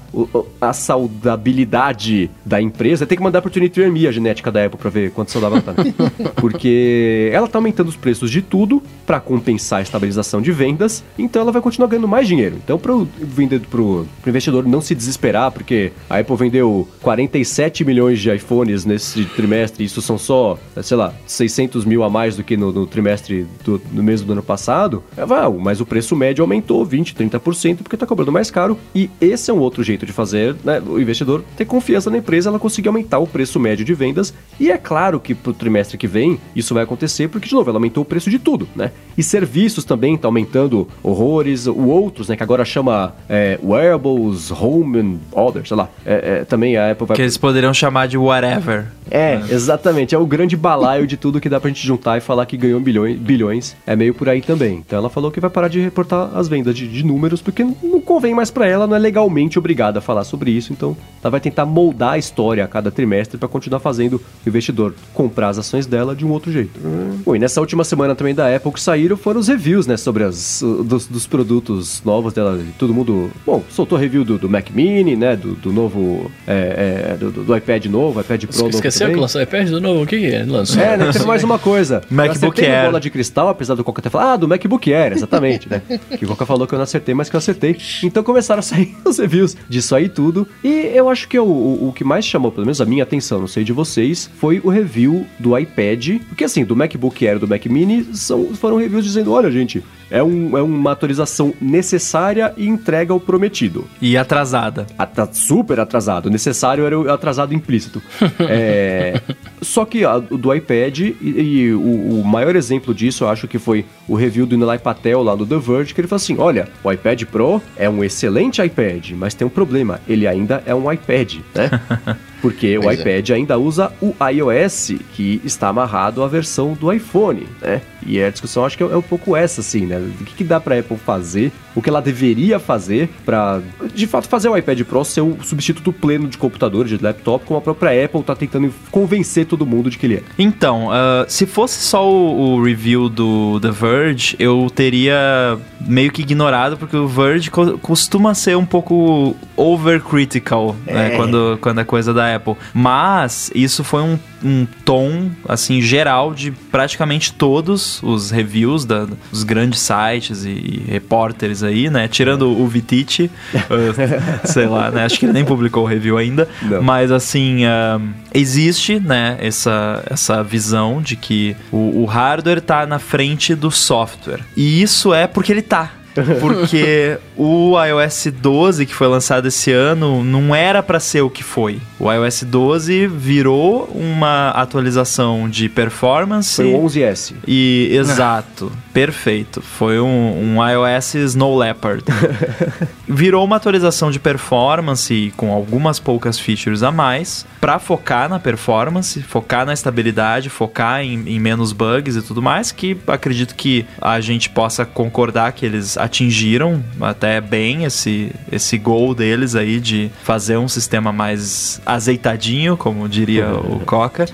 a saudabilidade da empresa. Tem que mandar pro 23andMe a genética da Apple pra ver quanto saudável ela tá. Porque ela tá aumentando os preços de tudo para compensar a estabilização de vendas, então ela vai continuar ganhando mais dinheiro. Então, pro, vender, pro, pro investidor não se desesperar, porque a Apple vendeu 47 milhões de iPhones nesse trimestre, isso são só, sei lá, 600 mil a mais do que no, no trimestre do, no mesmo do ano passado, é, vai, mas o preço médio aumentou aumentou 20, 30% porque está cobrando mais caro. E esse é um outro jeito de fazer né, o investidor ter confiança na empresa, ela conseguir aumentar o preço médio de vendas. E é claro que para o trimestre que vem isso vai acontecer porque, de novo, ela aumentou o preço de tudo, né? E serviços também está aumentando horrores. O outros, né, que agora chama é, Wearables, Home and Other, sei lá. É, é, também a Apple vai... Que eles poderiam chamar de whatever. É, exatamente. É o grande balaio de tudo que dá pra gente juntar e falar que ganhou bilhões, bilhões. É meio por aí também. Então ela falou que vai parar de reportar as vendas de, de números, porque não convém mais para ela, não é legalmente obrigada a falar sobre isso. Então ela vai tentar moldar a história a cada trimestre para continuar fazendo o investidor comprar as ações dela de um outro jeito. Hum. Bom, e nessa última semana também da Apple que saíram foram os reviews, né, sobre as, dos, dos produtos novos dela. Todo mundo, bom, soltou review do, do Mac Mini, né, do, do novo, é, é, do, do, iPad novo, iPad Pro Esqueceu que lançou iPad do novo? O que é? Lançou? É, né, teve mais uma coisa. MacBook Air. bola de cristal, apesar do Coca ter falado, ah, do MacBook Air, exatamente, né, que o Coca falou que eu não acertei, mas que eu acertei. Então começaram a sair os reviews disso aí tudo. E eu acho que o, o, o que mais chamou, pelo menos a minha atenção, não sei de vocês, foi o review do iPad. Porque assim, do MacBook Air e do Mac Mini são, foram reviews dizendo: olha, gente, é, um, é uma atualização necessária e entrega o prometido. E atrasada. Super atrasado. Necessário era o atrasado implícito. é, só que a, do iPad, e, e o, o, maior exemplo disso, eu acho que foi o review do Nilay Patel lá do The Verge, que ele falou assim: olha, o iPad Pro é um excelente iPad, mas tem um problema, ele ainda é um iPad, né? Porque pois o é. iPad é. ainda usa o iOS, que está amarrado à versão do iPhone, né? E a discussão acho que é um pouco essa, assim, né? O que, que dá para a Apple fazer, o que ela deveria fazer para, de fato, fazer o iPad Pro ser o substituto pleno de computador, de laptop, como a própria Apple está tentando convencer todo mundo de que ele é. Então, uh, se fosse só o, o, review do The Verge, eu teria meio que ignorado, porque o Verge co costuma ser um pouco overcritical, né? é. né? Quando, quando é coisa da Apple. Mas isso foi um, um tom, assim, geral de praticamente todos os reviews da, dos grandes sites e, e repórteres aí, né? Tirando o Vititi, uh, sei lá, né? Acho que ele nem publicou o review ainda. Não. Mas, assim, uh, existe, né, essa, essa visão de que o, o hardware está na frente do software. E isso é porque ele tá. Porque o iOS 12 que foi lançado esse ano não era para ser o que foi. O iOS 12 virou uma atualização de performance. Foi o 11S. E exato, perfeito. Foi um, um iOS Snow Leopard. virou uma atualização de performance com algumas poucas features a mais para focar na performance, focar na estabilidade, focar em, em menos bugs e tudo mais. Que acredito que a gente possa concordar que eles atingiram até bem esse, esse goal deles aí de fazer um sistema mais azeitadinho, como diria o Coca.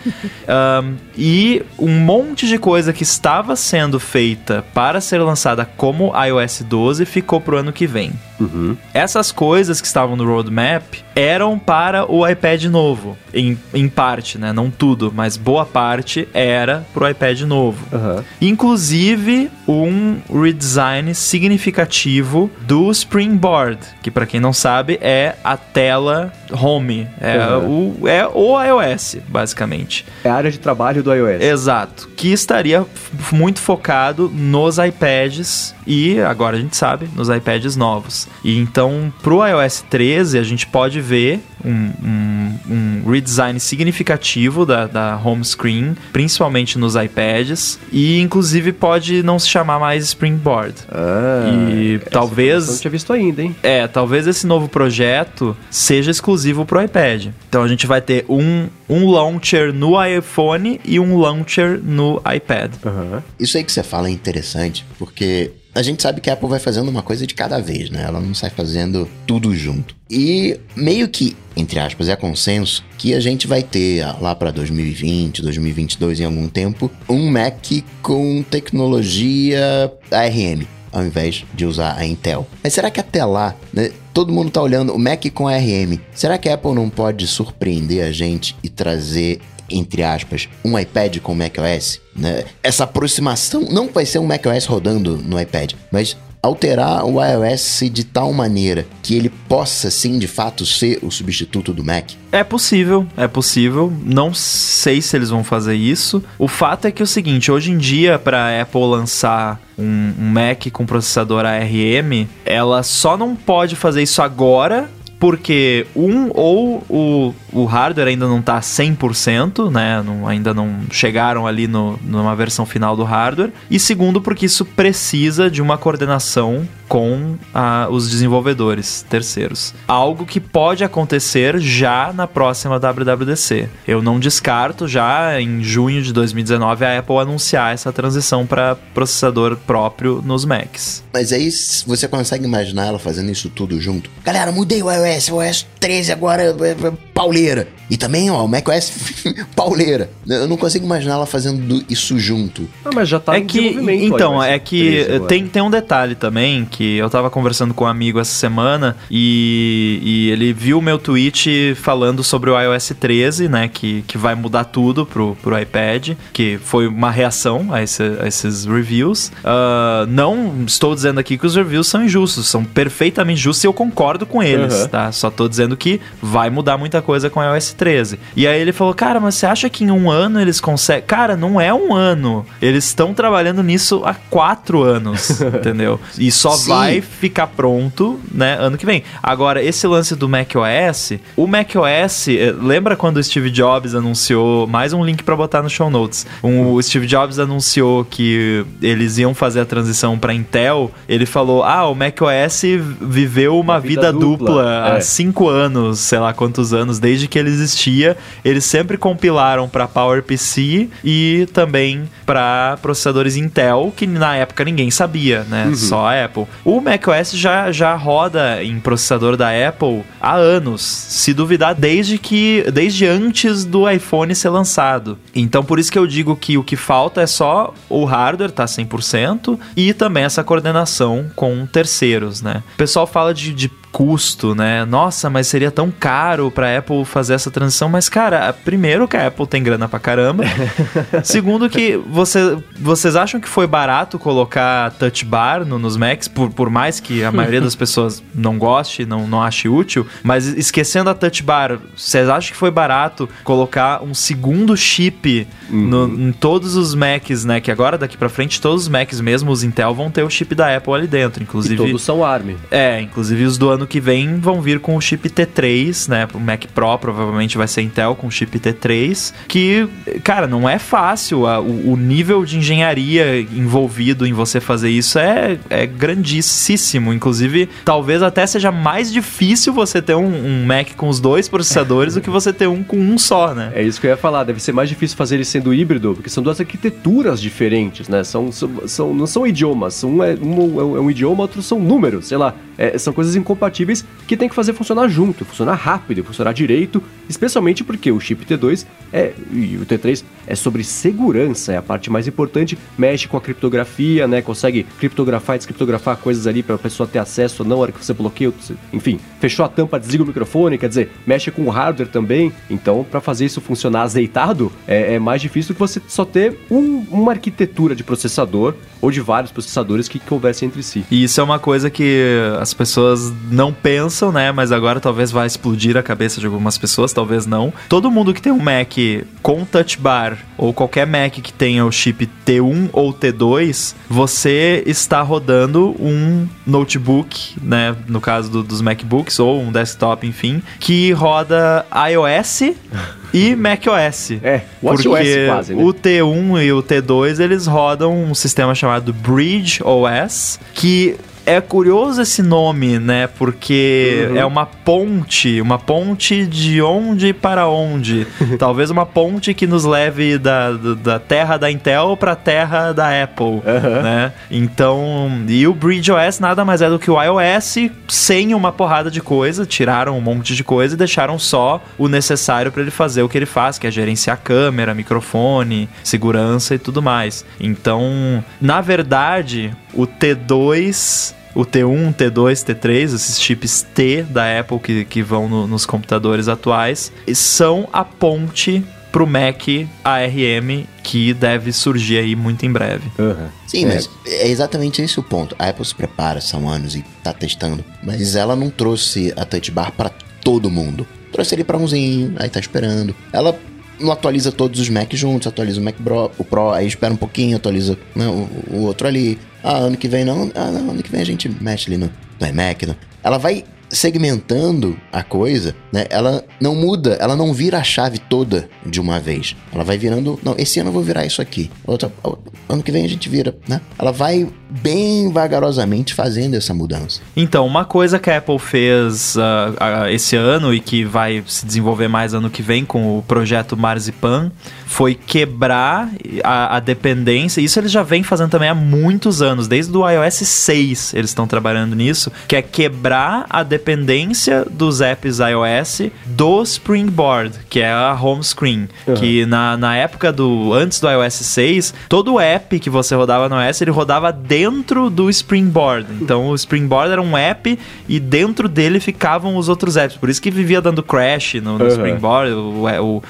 Um, e um monte de coisa que estava sendo feita para ser lançada como iOS 12 ficou pro ano que vem. Essas coisas que estavam no roadmap eram para o iPad novo, em, em parte, né? Não tudo, mas boa parte era pro iPad novo. Aham. Inclusive um redesign significativo do Springboard, que para quem não sabe é a tela home, é, Uhum. o, é o iOS, basicamente. É a área de trabalho do iOS. Exato. Que estaria muito focado nos iPads e agora a gente sabe, nos iPads novos. E então, pro iOS 13, a gente pode ver um, um- um redesign significativo da, da home screen, principalmente nos iPads, e inclusive pode não se chamar mais Springboard. Ah, e talvez. Não tinha visto ainda, hein? É, talvez esse novo projeto seja exclusivo pro iPad. Então a gente vai ter um, um launcher no iPhone e um launcher no iPad. Aham. Isso aí que você fala é interessante, porque a gente sabe que a Apple vai fazendo uma coisa de cada vez, né? Ela não sai fazendo tudo junto. E meio que, entre aspas, é consenso que a gente vai ter ah, lá para 2020, 2022 em algum tempo, um Mac com tecnologia ARM. Ao invés de usar a Intel. Mas será que até lá, né, todo mundo tá olhando o Mac com ARM? Será que a Apple não pode surpreender a gente e trazer entre aspas, um iPad com macOS, né? Essa aproximação não vai ser um macOS rodando no iPad, mas alterar o iOS de tal maneira que ele possa sim de fato ser o substituto do Mac. É possível, é possível. Não sei se eles vão fazer isso. O fato é que é o seguinte, hoje em dia, para Apple lançar um, um Mac com processador ARM, ela só não pode fazer isso agora. Porque, um, ou o, o hardware ainda não tá 100%, né? Não, ainda não chegaram ali no, numa versão final do hardware. E segundo, porque isso precisa de uma coordenação com ah, os desenvolvedores terceiros. Algo que pode acontecer já na próxima WWDC. Eu não descarto já em junho de 2019 a Apple anunciar essa transição para processador próprio nos Macs. Mas aí você consegue imaginar ela fazendo isso tudo junto? Galera, mudei o iOS, o iOS 13 agora é, é, é pauleira. E também, ó, o macOS pauleira. Eu não consigo imaginar ela fazendo isso junto. Ah, mas já tá é em que desenvolvimento. então é que 13 agora. tem, tem um detalhe também que eu tava conversando com um amigo essa semana e, e ele viu o meu tweet falando sobre o iOS 13 né que, que vai mudar tudo pro, pro iPad que foi uma reação a, esse- a esses reviews Ah, não estou dizendo aqui que os reviews são injustos são perfeitamente justos e eu concordo com eles Aham. tá só tô dizendo que vai mudar muita coisa com o iOS 13 e aí ele falou cara mas você acha que em um ano eles conseguem? Cara não é um ano. Eles estão trabalhando nisso há quatro anos entendeu? E só Sim. vai ficar pronto né ano que vem. Agora esse lance do macOS o macOS eh, lembra quando o Steve Jobs anunciou mais um link pra botar no show notes um, o Steve Jobs anunciou que eles iam fazer a transição pra Intel ele falou ah o macOS viveu uma, Uma vida, vida dupla, dupla, há é. cinco anos, sei lá quantos anos, desde que ele existia, eles sempre compilaram para PowerPC e também para processadores Intel, que na época ninguém sabia, né? Uhum. Só a Apple. O macOS já, já roda em processador da Apple há anos, se duvidar, desde que desde antes do iPhone ser lançado. Então por isso que eu digo que o que falta é só o hardware tá 100% e também essa coordenação com terceiros, né? O pessoal fala de, de custo, né? Nossa, mas seria tão caro pra Apple fazer essa transição. Mas, cara, primeiro que a Apple tem grana pra caramba. Segundo que você, vocês acham que foi barato colocar touch bar no- nos Macs, por, por mais que a maioria das pessoas não goste, não, não ache útil, mas esquecendo a touch bar, vocês acham que foi barato colocar um segundo chip no- em todos os Macs, né? Que agora, daqui pra frente, todos os Macs, mesmo os Intel, vão ter o chip da Apple ali dentro. E Inclusive, todos são ARM. é, inclusive os do ano que vem vão vir com o chip T3, né? O Mac Pro provavelmente vai ser Intel com o chip T3, que, cara, não é fácil. a- o, o nível de engenharia envolvido em você fazer isso é, é grandíssimo. Inclusive, talvez até seja mais difícil você ter um, um Mac com os dois processadores do que você ter um com um só, né? É isso que eu ia falar. Deve ser mais difícil fazer ele sendo híbrido, porque são duas arquiteturas diferentes, né? São, são, são- não são idiomas. Um é um, é um idioma, outro são números, sei lá. É, são coisas incompatíveis compatíveis que tem que fazer funcionar junto, funcionar rápido, funcionar direito, especialmente porque o chip T2 é, e o T3 é sobre segurança, é a parte mais importante, mexe com a criptografia, né, consegue criptografar e descriptografar coisas ali para a pessoa ter acesso não na hora que você bloqueia, enfim, fechou a tampa, desliga o microfone, quer dizer, mexe com o hardware também, então para fazer isso funcionar azeitado, é, é mais difícil que você só ter um, uma arquitetura de processador ou de vários processadores que conversem entre si. E isso é uma coisa que as pessoas não pensam, né? Mas agora talvez vai explodir a cabeça de algumas pessoas, talvez não. Todo mundo que tem um Mac com touch bar ou qualquer Mac que tenha o chip T1 ou T2, você está rodando um notebook, né? No caso do, dos MacBooks ou um desktop, enfim, que roda iOS e macOS. É, porque WatchOS quase, né? o T1 e o T2 eles rodam um sistema chamado Bridge OS, que é curioso esse nome, né? Porque Uhum. é uma ponte, uma ponte de onde para onde. Talvez uma ponte que nos leve da, da- terra da Intel para a terra da Apple, Aham. né? Então, e o Bridge OS nada mais é do que o iOS sem uma porrada de coisa, tiraram um monte de coisa e deixaram só o necessário para ele fazer o que ele faz, que é gerenciar câmera, microfone, segurança e tudo mais. Então, na verdade, o T2 o T1, T2, T3, esses chips T da Apple que, que vão no- nos computadores atuais, são a ponte pro Mac ARM que deve surgir aí muito em breve. Aham. Sim, É. mas é exatamente esse o ponto. A Apple se prepara, são anos e tá testando. Mas ela não trouxe a Touch Bar pra todo mundo. Trouxe ele pra umzinho, aí tá esperando. Ela não atualiza todos os Macs juntos, atualiza o Mac Pro, o Pro aí espera um pouquinho, atualiza né, o, o outro ali. Ah, ano que vem não. Ah, não, ano que vem a gente mexe ali no, no iMac. Ela vai segmentando a coisa, né? Ela não muda, ela não vira a chave toda de uma vez. Ela vai virando, não, esse ano eu vou virar isso aqui. Outra, ano que vem a gente vira, né? Ela vai bem vagarosamente fazendo essa mudança. Então, uma coisa que a Apple fez ah, ah, esse ano e que vai se desenvolver mais ano que vem com o projeto Marzipan foi quebrar a, a dependência. Isso eles já vêm fazendo também há muitos anos, desde o iOS 6 eles estão trabalhando nisso, que é quebrar a dependência dos apps iOS do Springboard, que é a home screen. Uhum. Que na, na época do antes do iOS 6, todo app que você rodava no iOS, ele rodava dentro do Springboard. Então o Springboard era um app e dentro dele ficavam os outros apps. Por isso que vivia dando crash no, no Uhum. Springboard, o,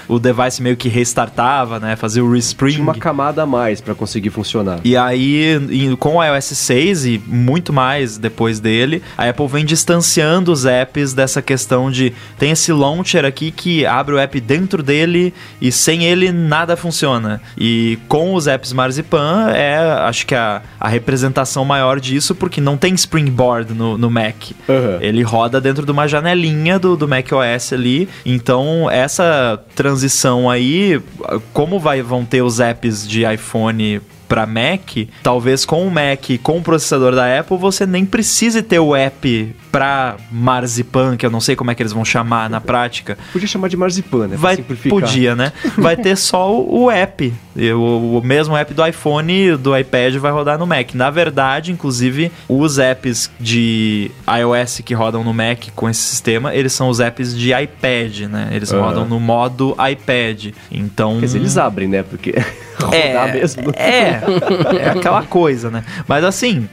o, o device meio que restartava, né? Fazia o respring. Tinha uma camada a mais pra conseguir funcionar. E aí, com o iOS 6 e muito mais depois dele, a Apple vem distanciando os apps dessa questão de tem esse launcher aqui que abre o app dentro dele e sem ele nada funciona. E com os apps Marzipan é, acho que a, a representação maior disso, porque não tem Springboard no, no Mac. Aham. Ele roda dentro de uma janelinha do, do macOS ali. Então, essa transição aí, como vai, vão ter os apps de iPhone para Mac, talvez com o Mac, com o processador da Apple, você nem precise ter o app para Marzipan, que eu não sei como é que eles vão chamar na prática. Podia chamar de marzipan, né? pra Vai, podia, né? Vai ter só o, o app. O, o mesmo app do iPhone e do iPad vai rodar no Mac. Na verdade, inclusive, os apps de iOS que rodam no Mac com esse sistema, eles são os apps de iPad, né? Eles Aham. rodam no modo iPad. Então. Quer dizer, eles abrem, né? Porque rodar mesmo. É, é aquela coisa, né? Mas assim,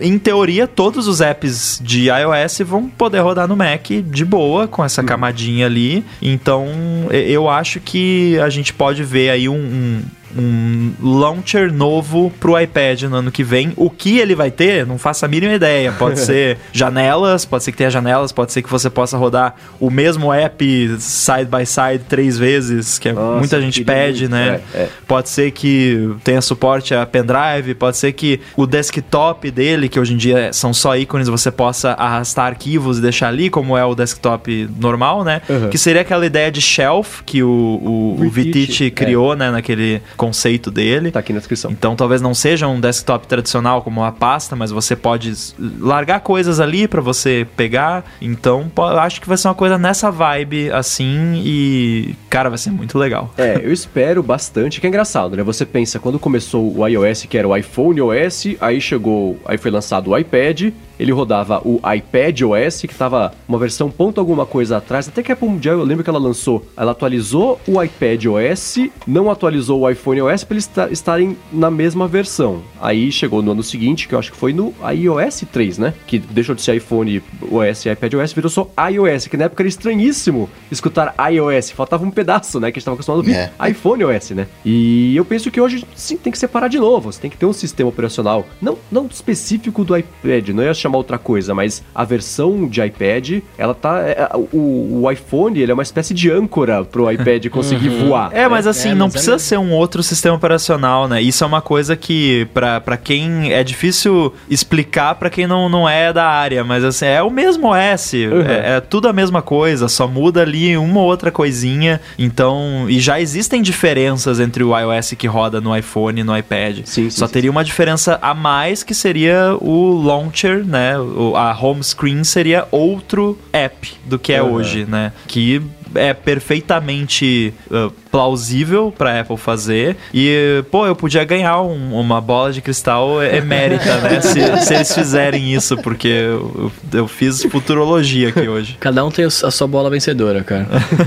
em teoria, todos os apps de iOS vão poder rodar no Mac de boa, com essa camadinha ali. Então, eu acho que a gente pode ver aí um. um um launcher novo pro iPad no ano que vem. O que ele vai ter, não faço a mínima ideia. Pode ser janelas, pode ser que tenha janelas, pode ser que você possa rodar o mesmo app side by side três vezes, que é- Nossa, muita gente pede, muito. né? É, é. Pode ser que tenha suporte a pendrive, pode ser que o desktop dele, que hoje em dia são só ícones, você possa arrastar arquivos e deixar ali, como é o desktop normal, né? Uhum. Que seria aquela ideia de shelf que o, o, o Vitite, Vitite é. criou, né, naquele conceito dele. Tá aqui na descrição. Então talvez não seja um desktop tradicional como uma pasta, mas você pode largar coisas ali pra você pegar. Então acho que vai ser uma coisa nessa vibe assim e cara, vai ser muito legal. É, eu espero bastante, que é engraçado, né? Você pensa, quando começou o iOS, que era o iPhone OS, aí chegou, aí foi lançado o iPad, ele rodava o iPad OS, que tava uma versão ponto alguma coisa atrás, até que a Apple Mundial, eu lembro que ela lançou, ela atualizou o iPad OS, não atualizou o iPhone OS para eles esta- estarem na mesma versão. Aí chegou no ano seguinte, que eu acho que foi no iOS 3, né? Que deixou de ser iPhone OS e iPad OS, virou só iOS, que na época era estranhíssimo escutar iOS, faltava um pedaço, né? Que a gente tava acostumado a ouvir É. iPhone OS, né? E eu penso que hoje sim tem que separar de novo. Você tem que ter um sistema operacional, não, não específico do iPad, não ia chamar outra coisa, mas a versão de iPad, ela tá. é, o, o iPhone, ele é uma espécie de âncora pro iPad conseguir voar. É, mas assim, É, não mas é precisa mesmo. ser um outro sistema operacional, né? Isso é uma coisa que, pra, pra quem. É difícil explicar pra quem não, não é da área, mas assim, é o mesmo OS. É, é tudo a mesma coisa, só muda ali uma ou outra coisinha. Então. E já existem diferenças entre o iOS que roda no iPhone e no iPad. Sim, sim, só sim, teria uma diferença a mais que seria o launcher, né? O- a home screen seria outro app do que é Aham. hoje, né? Que é perfeitamente uh, plausível pra Apple fazer. E, pô, eu podia ganhar um- uma bola de cristal emérita, né? Se, se eles fizerem isso, porque eu, eu- fiz futurologia aqui hoje. Cada um tem a sua bola vencedora, cara.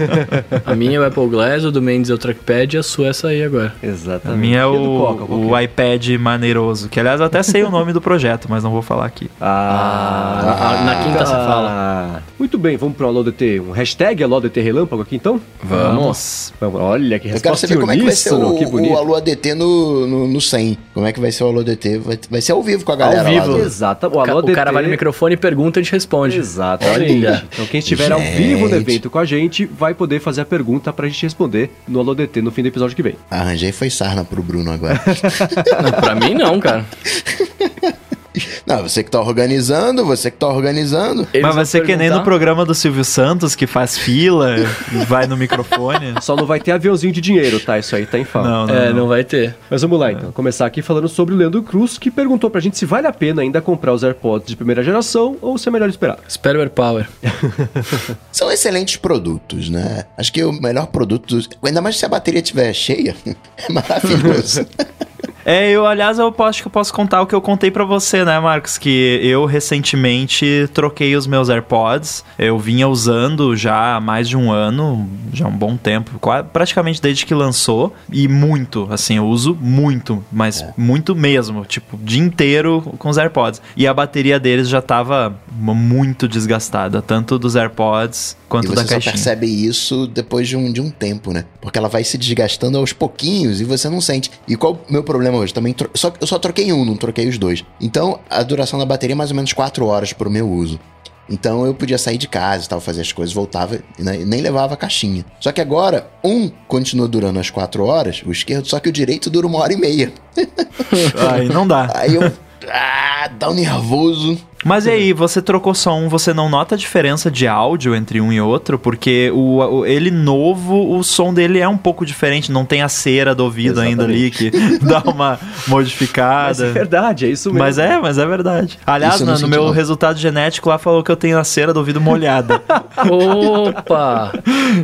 a minha é o Apple Glass, o do Mendes é o Trackpad e a sua é essa aí agora. A Exatamente. minha é a o, Coca, que o é? iPad maneiroso, que aliás eu até sei o nome do projeto, mas não vou falar aqui. Ah, Ah, na quinta você fala. Muito bem, vamos pro Alô DT. Um hashtag Alô DT Relâmpago aqui então? Vamos. Vamos, Olha que Eu quero resposta saber como é que vai ser o, que bonito. o Alô ADT no, no, no 100. Como é que vai ser o Alô ADT? Vai, vai ser ao vivo com a galera Ao vivo. lá. do- Exato. O Alô o cara DT vai no microfone, pergunta e a gente responde. Exatamente. Olha. Então quem estiver ao vivo no evento com a gente vai poder fazer a pergunta pra gente responder no Alô DT no fim do episódio que vem. Arranjei foi sarna pro Bruno agora. Não, pra mim não, cara. Não, você que tá organizando, você que tá organizando. Eles mas vai ser que nem no perguntar- programa do Silvio Santos, que faz fila e vai no microfone. Só não vai ter aviãozinho de dinheiro, tá? Isso aí tá em falta. Não, não, É, não. não vai ter. Mas vamos lá então, começar aqui falando sobre o Leandro Cruz, que perguntou pra gente se vale a pena ainda comprar os AirPods de primeira geração ou se é melhor esperar. Espero o AirPower. São excelentes produtos, né? Acho que o melhor produto, ainda mais se a bateria estiver cheia, é maravilhoso. É, eu, aliás, eu posso, acho que eu posso contar o que eu contei pra você, né, Marcos? Que eu recentemente troquei os meus AirPods. Eu vinha usando já há mais de um ano, já há um bom tempo, qua- praticamente desde que lançou. E muito, assim, eu uso muito, mas muito mesmo. Tipo, o dia inteiro com os AirPods. E a bateria deles já tava muito desgastada, tanto dos AirPods E quanto da você só caixinha. percebe isso depois de um, de um tempo, né? Porque ela vai se desgastando aos pouquinhos e você não sente. E qual o meu problema hoje? Também tro- só, eu só troquei um, não troquei os dois. Então a duração da bateria é mais ou menos 4 horas pro meu uso. Então eu podia sair de casa e tal, fazer as coisas, voltava e ne- nem levava a caixinha. Só que agora, um continua durando as 4 horas, o esquerdo, só que o direito dura uma hora e meia. Aí não dá. Aí eu. Ah, dá um nervoso. Mas e aí, você trocou só um, você não nota a diferença de áudio entre um e outro? Porque o, o- ele novo, o som dele é um pouco diferente, não tem a cera do ouvido ainda ali que dá uma Mas modificada. é verdade, é isso mesmo. Mas é, mas é verdade. Aliás, no, meu não. resultado genético lá falou que eu tenho a cera do ouvido molhada. Opa!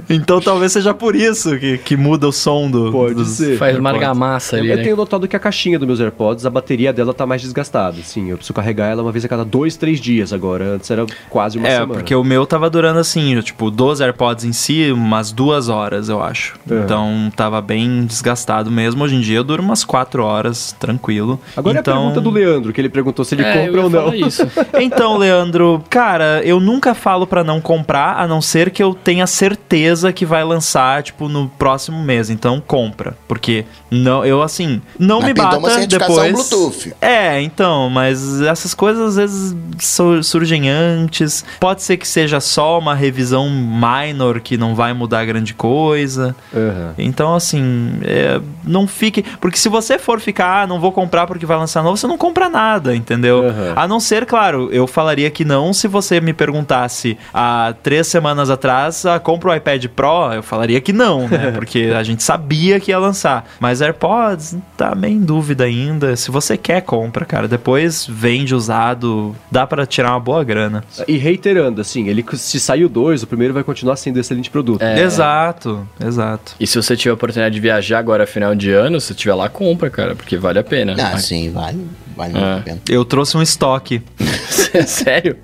então talvez seja por isso que, que muda o som do. Pode dos ser. Faz margamassa Eu, ali, eu né? tenho notado que a caixinha dos meus AirPods, a bateria dela tá mais desgastada. Sim, eu preciso carregar ela uma vez a cada dois, três dias agora. Antes era quase uma É, semana. porque o meu tava durando assim, tipo, dos AirPods em si, umas duas horas, eu acho. É. Então tava bem desgastado mesmo. Hoje em dia dura umas quatro horas, tranquilo. Agora então... é a pergunta do Leandro, que ele perguntou se ele É, eu compra ou não. Então, Leandro, cara, eu nunca falo pra não comprar, a não ser que eu tenha certeza que vai lançar, tipo, no próximo mês. Então, compra. Porque, não, eu, assim, não Mas me bata uma depois... Bluetooth. É, então, mas essas coisas às vezes su- surgem antes. Pode ser que seja só uma revisão minor que não vai mudar grande coisa. Aham. Então, assim, é, não fique. Porque se você for ficar, ah, não vou comprar porque vai lançar novo, você não compra nada, entendeu? Aham. A não ser, claro, eu falaria que não se você me perguntasse há três semanas atrás, ah, compra o iPad Pro, eu falaria que não, né? Porque a gente sabia que ia lançar. Mas AirPods, tá meio em dúvida ainda. Se você quer, compra, cara. Depois vende usado, dá pra tirar uma boa grana. E reiterando, assim, ele se saiu dois, o primeiro vai continuar sendo excelente produto. É. Exato, exato. E se você tiver a oportunidade de viajar agora final de ano, se tiver lá, compra, cara, porque vale a pena. Ah, sim, vale. vale muito É. a pena. Eu trouxe um estoque. Sério?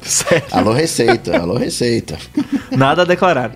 Alô, Receita, alô, Receita. Nada a declarar.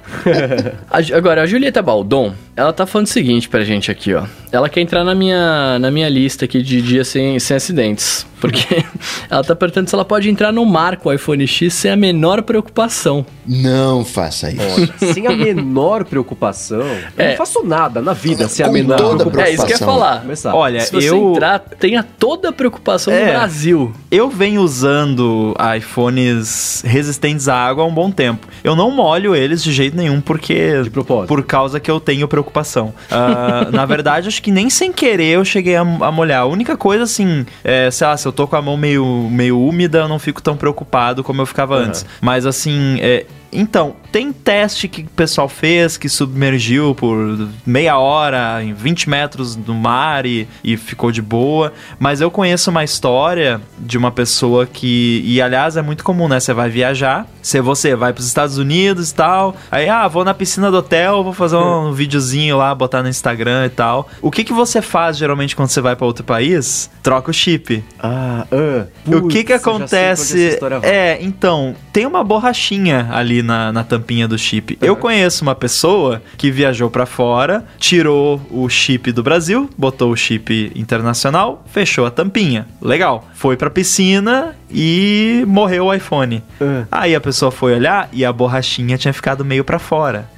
A Agora, a Julieta Baldon, ela tá falando o seguinte pra gente aqui, ó. Ela quer entrar na minha, na minha lista aqui de dias sem, sem acidentes. Porque ela tá perguntando se ela pode entrar no mar com o iPhone X sem a menor preocupação. Não faça isso. Olha, sem a menor preocupação. Eu É. não faço nada na vida sem a Com menor toda preocupação. É isso que eu ia falar. Começar. Olha, Se você eu. entrar, tenha toda a preocupação do É. Brasil. Eu venho usando iPhones resistentes à água há um bom tempo. Eu não molho eles de jeito nenhum porque De propósito. por causa que eu tenho preocupação. Ah, na verdade, acho que nem sem querer eu cheguei a, a molhar. A única coisa assim, é, sei lá, se eu tô com a mão meio, meio úmida, eu não fico tão preocupado como eu ficava Aham. antes. Mas assim, é, então, tem teste que o pessoal fez que submergiu por meia hora em 20 metros no mar e, e ficou de boa. Mas eu conheço uma história de uma pessoa que. E aliás, é muito comum, né? Você vai viajar, se você vai para os Estados Unidos e tal. Aí, ah, vou na piscina do hotel, vou fazer um videozinho lá, botar no Instagram e tal. O que, que você faz geralmente quando você vai para outro país? Troca o chip. Ah, ah, o que que putz, essa acontece? É, então, tem uma borrachinha ali na, na tampinha do chip. Eu conheço uma pessoa que viajou pra fora, tirou o chip do Brasil, botou o chip internacional, fechou a tampinha. Legal. Foi pra piscina e morreu o iPhone. Ah. Aí a pessoa foi olhar e a borrachinha tinha ficado meio pra fora.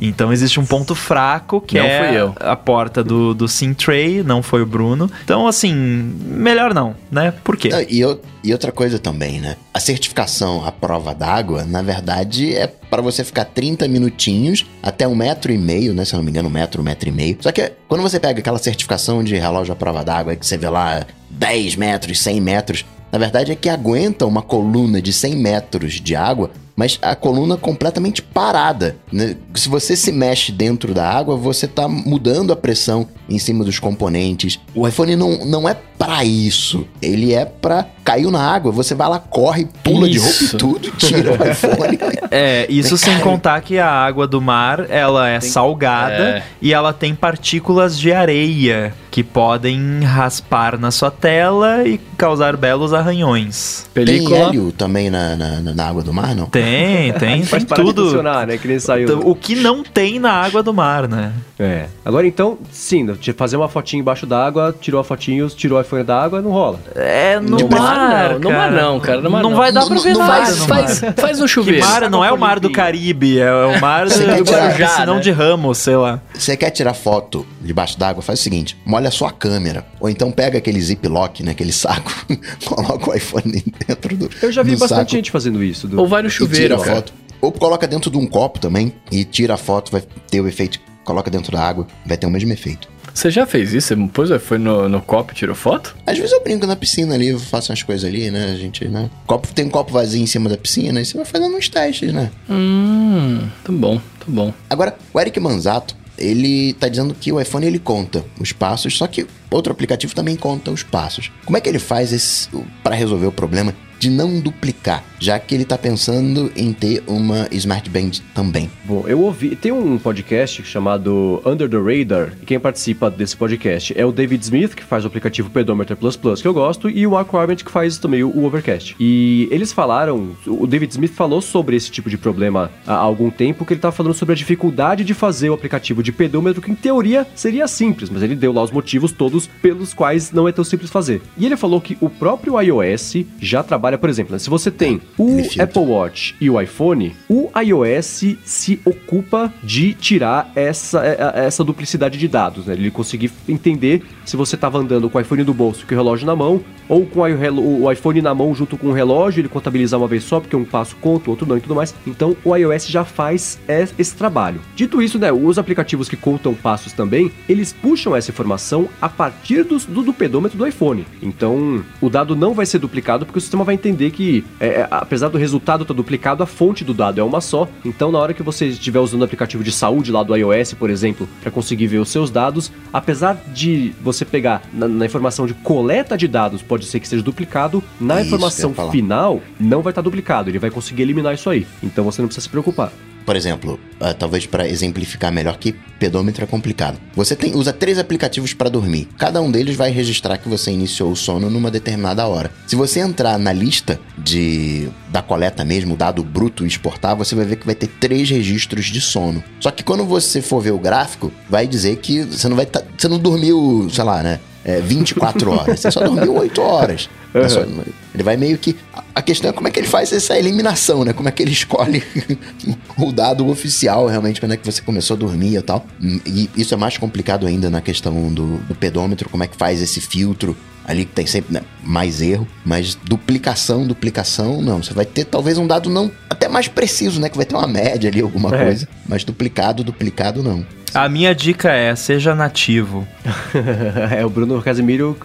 Então existe um ponto fraco que Não é fui eu. a porta do, do SIM tray, não foi o Bruno. Então, assim, melhor não, né? Por quê? Não, e, eu- e outra coisa também, né? A certificação à prova d'água, na verdade, é para você ficar 30 minutinhos até um metro e meio, né? Se eu não me engano, um metro, um metro e meio. Só que quando você pega aquela certificação de relógio à prova d'água, que você vê lá 10 metros, 100 metros, na verdade é que aguenta uma coluna de 100 metros de água, mas a coluna completamente parada. né? Se você se mexe dentro da água, você tá mudando a pressão em cima dos componentes. O iPhone não, não é pra isso. Ele é pra caiu na água, você vai lá, corre, pula de roupa Isso. e tudo, tira o iPhone. É, isso sem Cara, contar que a água do mar, ela é salgada É. e ela tem partículas de areia que podem raspar na sua tela e causar belos arranhões. Tem Película. hélio também na, na, na água do mar, não? Tem, tem, Faz tem parar de tudo. funcionar, né? Que nem saiu. Então, O que não tem na água do mar, né? É. Agora então, sim, fazer uma fotinha embaixo d'água, tirou a fotinho, tirou o iPhone da água, não rola. É, no mar, mar não, no mar cara. não, cara, no mar não não. vai dar pra ver não nada Faz, no faz, mar. faz Que chuveiro. mar não é o mar do Caribe, é o mar do, do piscinão né? de Ramos, sei lá. Você quer tirar foto debaixo d'água? Faz o seguinte: molha a sua câmera. Ou então pega aquele ziplock, né? Aquele saco, coloca o iPhone dentro do. Eu já vi bastante saco gente fazendo isso. do- Ou vai no chuveiro, tira a foto. Ou coloca dentro de um copo também e tira a foto, vai ter o efeito. Coloca dentro da água, vai ter o mesmo efeito. Você já fez isso? Você pôs o iPhone no, no copo e tirou foto? Às vezes eu brinco na piscina ali, faço umas coisas ali, né? A gente, né? Copo, tem um copo vazio em cima da piscina e você vai fazendo uns testes, né? Hum, tá bom, tá bom. Agora, o Eric Manzato, ele tá dizendo que o iPhone ele conta os passos, só que outro aplicativo também conta os passos. Como é que ele faz para resolver o problema de não duplicar, já que ele tá pensando em ter uma Smart Band também? Bom, eu ouvi. Tem um podcast chamado Under the Radar, e quem participa desse podcast é o David Smith, que faz o aplicativo Pedometer Plus Plus, que eu gosto, e o Mark Arment, que faz também o Overcast. E eles falaram, o David Smith falou sobre esse tipo de problema há algum tempo, que ele tava falando sobre a dificuldade de fazer o aplicativo de pedômetro, que em teoria seria simples, mas ele deu lá os motivos todos pelos quais não é tão simples fazer. E ele falou que o próprio iOS já trabalha, por exemplo, né, se você tem o. Apple Watch e o iPhone, o iOS se ocupa de tirar essa, é- é- essa duplicidade de dados, né? Ele conseguir entender se você estava andando com o iPhone no bolso e o relógio na mão, ou com o iPhone na mão junto com o relógio, ele contabilizar uma vez só, porque um passo conta, o outro não e tudo mais. Então o iOS já faz é, esse trabalho. Dito isso, né, os aplicativos que contam passos também, eles puxam essa informação a partir dos- do, do pedômetro do iPhone. Então o dado não vai ser duplicado porque o sistema vai entender que, é, é, apesar do resultado estar duplicado, a fonte do dado é uma só. Então na hora que você estiver usando o aplicativo de saúde lá do iOS, por exemplo, para conseguir ver os seus dados, apesar de você pegar na, na informação de coleta de dados, pode ser que seja duplicado, na Isso, informação final não vai estar duplicado, ele vai conseguir eliminar isso aí. Então você não precisa se preocupar. Por exemplo, uh, talvez para exemplificar melhor que pedômetro é complicado. Você tem, usa três aplicativos para dormir. Cada um deles vai registrar que você iniciou o sono numa determinada hora. Se você entrar na lista de da coleta mesmo, dado bruto e exportar, você vai ver que vai ter três registros de sono. Só que quando você for ver o gráfico, vai dizer que você não vai tá, você não dormiu, sei lá, né? É, 24 horas. Você só dormiu 8 horas. Uhum. Ele vai meio que. A questão é como é que ele faz essa eliminação, né? Como é que ele escolhe o dado oficial, realmente, quando é que você começou a dormir e tal. E isso é mais complicado ainda na questão do, do pedômetro, como é que faz esse filtro ali que tem sempre né, mais erro, mas duplicação, duplicação, não. Você vai ter talvez um dado não até mais preciso, né? Que vai ter uma média ali, alguma é. coisa. Mas duplicado, duplicado, não. A minha dica é, seja nativo. é, o Bruno Casimiro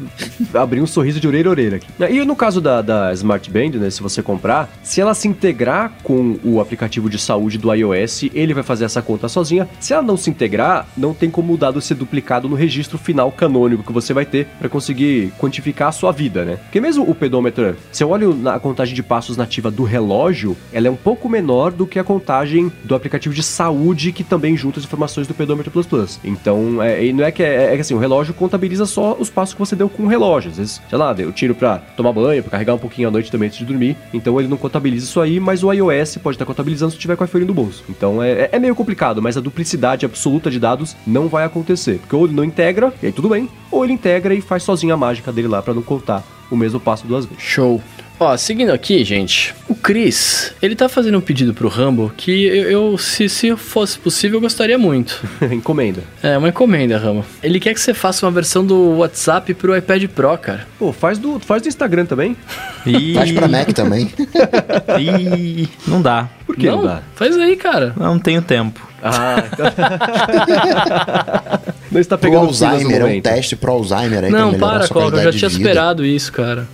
abriu um sorriso de orelha a orelha aqui. E no caso da, da Smart Band, né, se você comprar, se ela se integrar com o aplicativo de saúde do iOS, ele vai fazer essa conta sozinha. Se ela não se integrar, não tem como o dado ser duplicado no registro final canônico que você vai ter para conseguir quantificar a sua vida, né? Porque mesmo o pedômetro, se eu olho na contagem de passos nativa do relógio, ela é um pouco menor do que a contagem do aplicativo de saúde que também junta as informações do pedômetro Então, é, não é que é, é, que assim, o relógio contabiliza só os passos que você deu com o relógio. Às vezes, sei lá, eu tiro pra tomar banho, pra carregar um pouquinho à noite também antes de dormir. Então ele não contabiliza isso aí, mas o iOS pode estar contabilizando se tiver com a iPhone no bolso. Então é, é, é meio complicado, mas a duplicidade absoluta de dados não vai acontecer. Porque ou ele não integra, e aí tudo bem, ou ele integra e faz sozinho a mágica dele lá para não contar o mesmo passo duas vezes. Show. Ó, seguindo aqui, gente, o Chris, ele tá fazendo um pedido pro Rambo que eu, eu se, se fosse possível, eu gostaria muito. encomenda. É, uma encomenda, Rambo. Ele quer que você faça uma versão do WhatsApp pro iPad Pro, cara. Pô, faz do, faz do Instagram também. E... Faz pra Mac também. e não dá. Por que não, não dá? Faz aí, cara. Não tenho tempo. Ah, então... não está pegando pro Alzheimer, é um teste pro Alzheimer aí Não, para, Cobra, eu já tinha esperado isso, cara.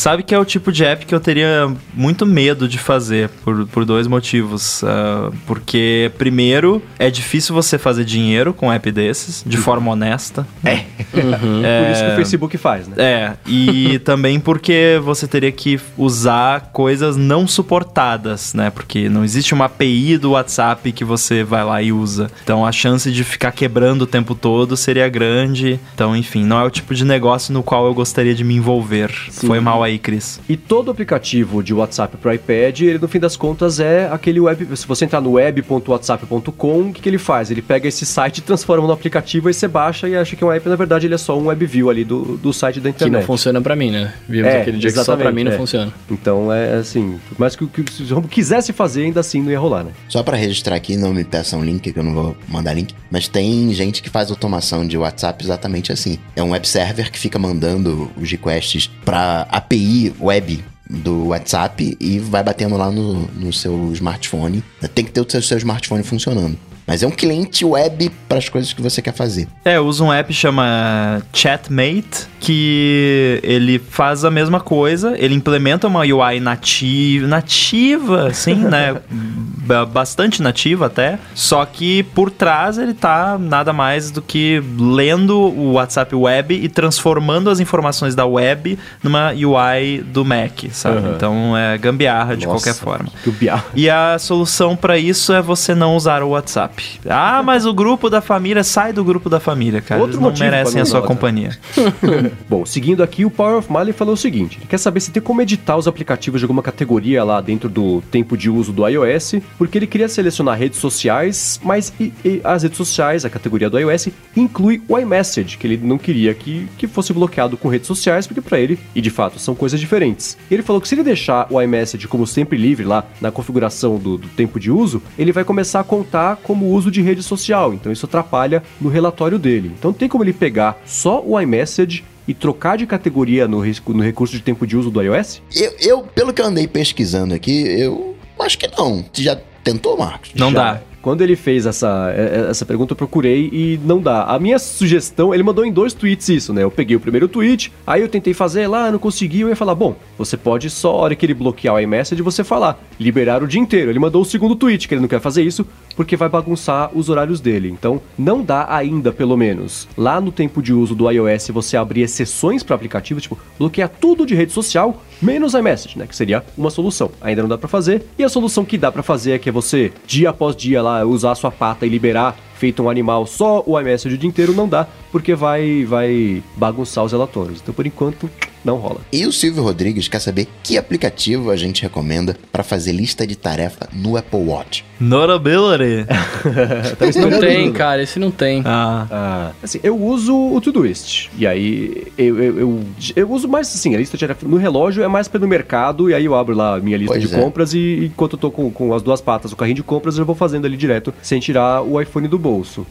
Sabe que é o tipo de app que eu teria muito medo de fazer por, por dois motivos. Uh, porque, primeiro, é difícil você fazer dinheiro com um app desses, de forma honesta. É. Uhum. é. Por isso que o Facebook faz, né? É. E também porque você teria que usar coisas não suportadas, né? Porque não existe uma API do WhatsApp que você vai lá e usa. Então a chance de ficar quebrando o tempo todo seria grande. Então, enfim, não é o tipo de negócio no qual eu gostaria de me envolver. Sim. Foi mal aí aí, Cris. E todo aplicativo de WhatsApp para iPad, ele no fim das contas é aquele web. Se você entrar no web.whatsapp.com, o que, que ele faz? Ele pega esse site, transforma no aplicativo e você baixa e acha que é um app, na verdade ele é só um web view ali do, do site da internet. Que não funciona para mim, né? Vimos é, aquele dia que só pra mim não é. funciona. Então é assim, mas que, que se o quisesse fazer, ainda assim não ia rolar, né? Só para registrar aqui, não me peçam link, que eu não vou mandar link, mas tem gente que faz automação de WhatsApp exatamente assim. É um web server que fica mandando os requests para API API web do WhatsApp e vai batendo lá no, no seu smartphone. Tem que ter o seu, seu smartphone funcionando. Mas é um cliente web para as coisas que você quer fazer. É, eu uso um app chama Chatmate, que ele faz a mesma coisa, ele implementa uma UI nativa, nativa, assim, né? Bastante nativa até, só que por trás ele tá nada mais do que lendo o WhatsApp Web e transformando as informações da web numa UI do Mac, sabe? Uhum. Então é gambiarra de Nossa, qualquer forma. Gambiarra. E a solução para isso é você não usar o WhatsApp. Ah, mas o grupo da família sai do grupo da família, cara. Outro Eles não merecem a sua companhia. Bom, seguindo aqui, o Power of Mali falou o seguinte: ele quer saber se tem como editar os aplicativos de alguma categoria lá dentro do tempo de uso do iOS, porque ele queria selecionar redes sociais, mas e, e as redes sociais, a categoria do iOS, inclui o iMessage, que ele não queria que, que fosse bloqueado com redes sociais, porque para ele, e de fato, são coisas diferentes. Ele falou que se ele deixar o iMessage como sempre livre lá na configuração do, do tempo de uso, ele vai começar a contar como uso de rede social, então isso atrapalha no relatório dele. Então tem como ele pegar só o iMessage e trocar de categoria no, no recurso de tempo de uso do iOS? Eu, eu, pelo que eu andei pesquisando aqui, eu acho que não. Você já tentou, Marcos? Não já. dá. Quando ele fez essa, é, é, essa pergunta, eu procurei e não dá. A minha sugestão, ele mandou em dois tweets isso, né? Eu peguei o primeiro tweet, aí eu tentei fazer lá, não consegui, eu ia falar, bom, você pode só, a hora que ele bloquear o iMessage, você falar, liberar o dia inteiro. Ele mandou o segundo tweet, que ele não quer fazer isso, porque vai bagunçar os horários dele. Então, não dá ainda, pelo menos. Lá no tempo de uso do iOS, você abrir exceções para aplicativos, tipo, bloquear tudo de rede social, menos iMessage, né? Que seria uma solução. Ainda não dá para fazer. E a solução que dá para fazer é que você, dia após dia lá, usar a sua pata e liberar feito um animal só o iMessage o dia inteiro não dá, porque vai vai bagunçar os relatórios. Então, por enquanto, não rola. E o Silvio Rodrigues quer saber que aplicativo a gente recomenda para fazer lista de tarefa no Apple Watch. Notability. não tem, cara, esse não tem. Ah. Ah, assim, eu uso o Todoist. E aí, eu, eu, eu, eu uso mais assim, a lista de tarefa no relógio é mais pelo mercado, e aí eu abro lá a minha lista Pois de é. compras e enquanto eu tô com, com as duas patas, o carrinho de compras, eu vou fazendo ali direto, sem tirar o iPhone do bolso.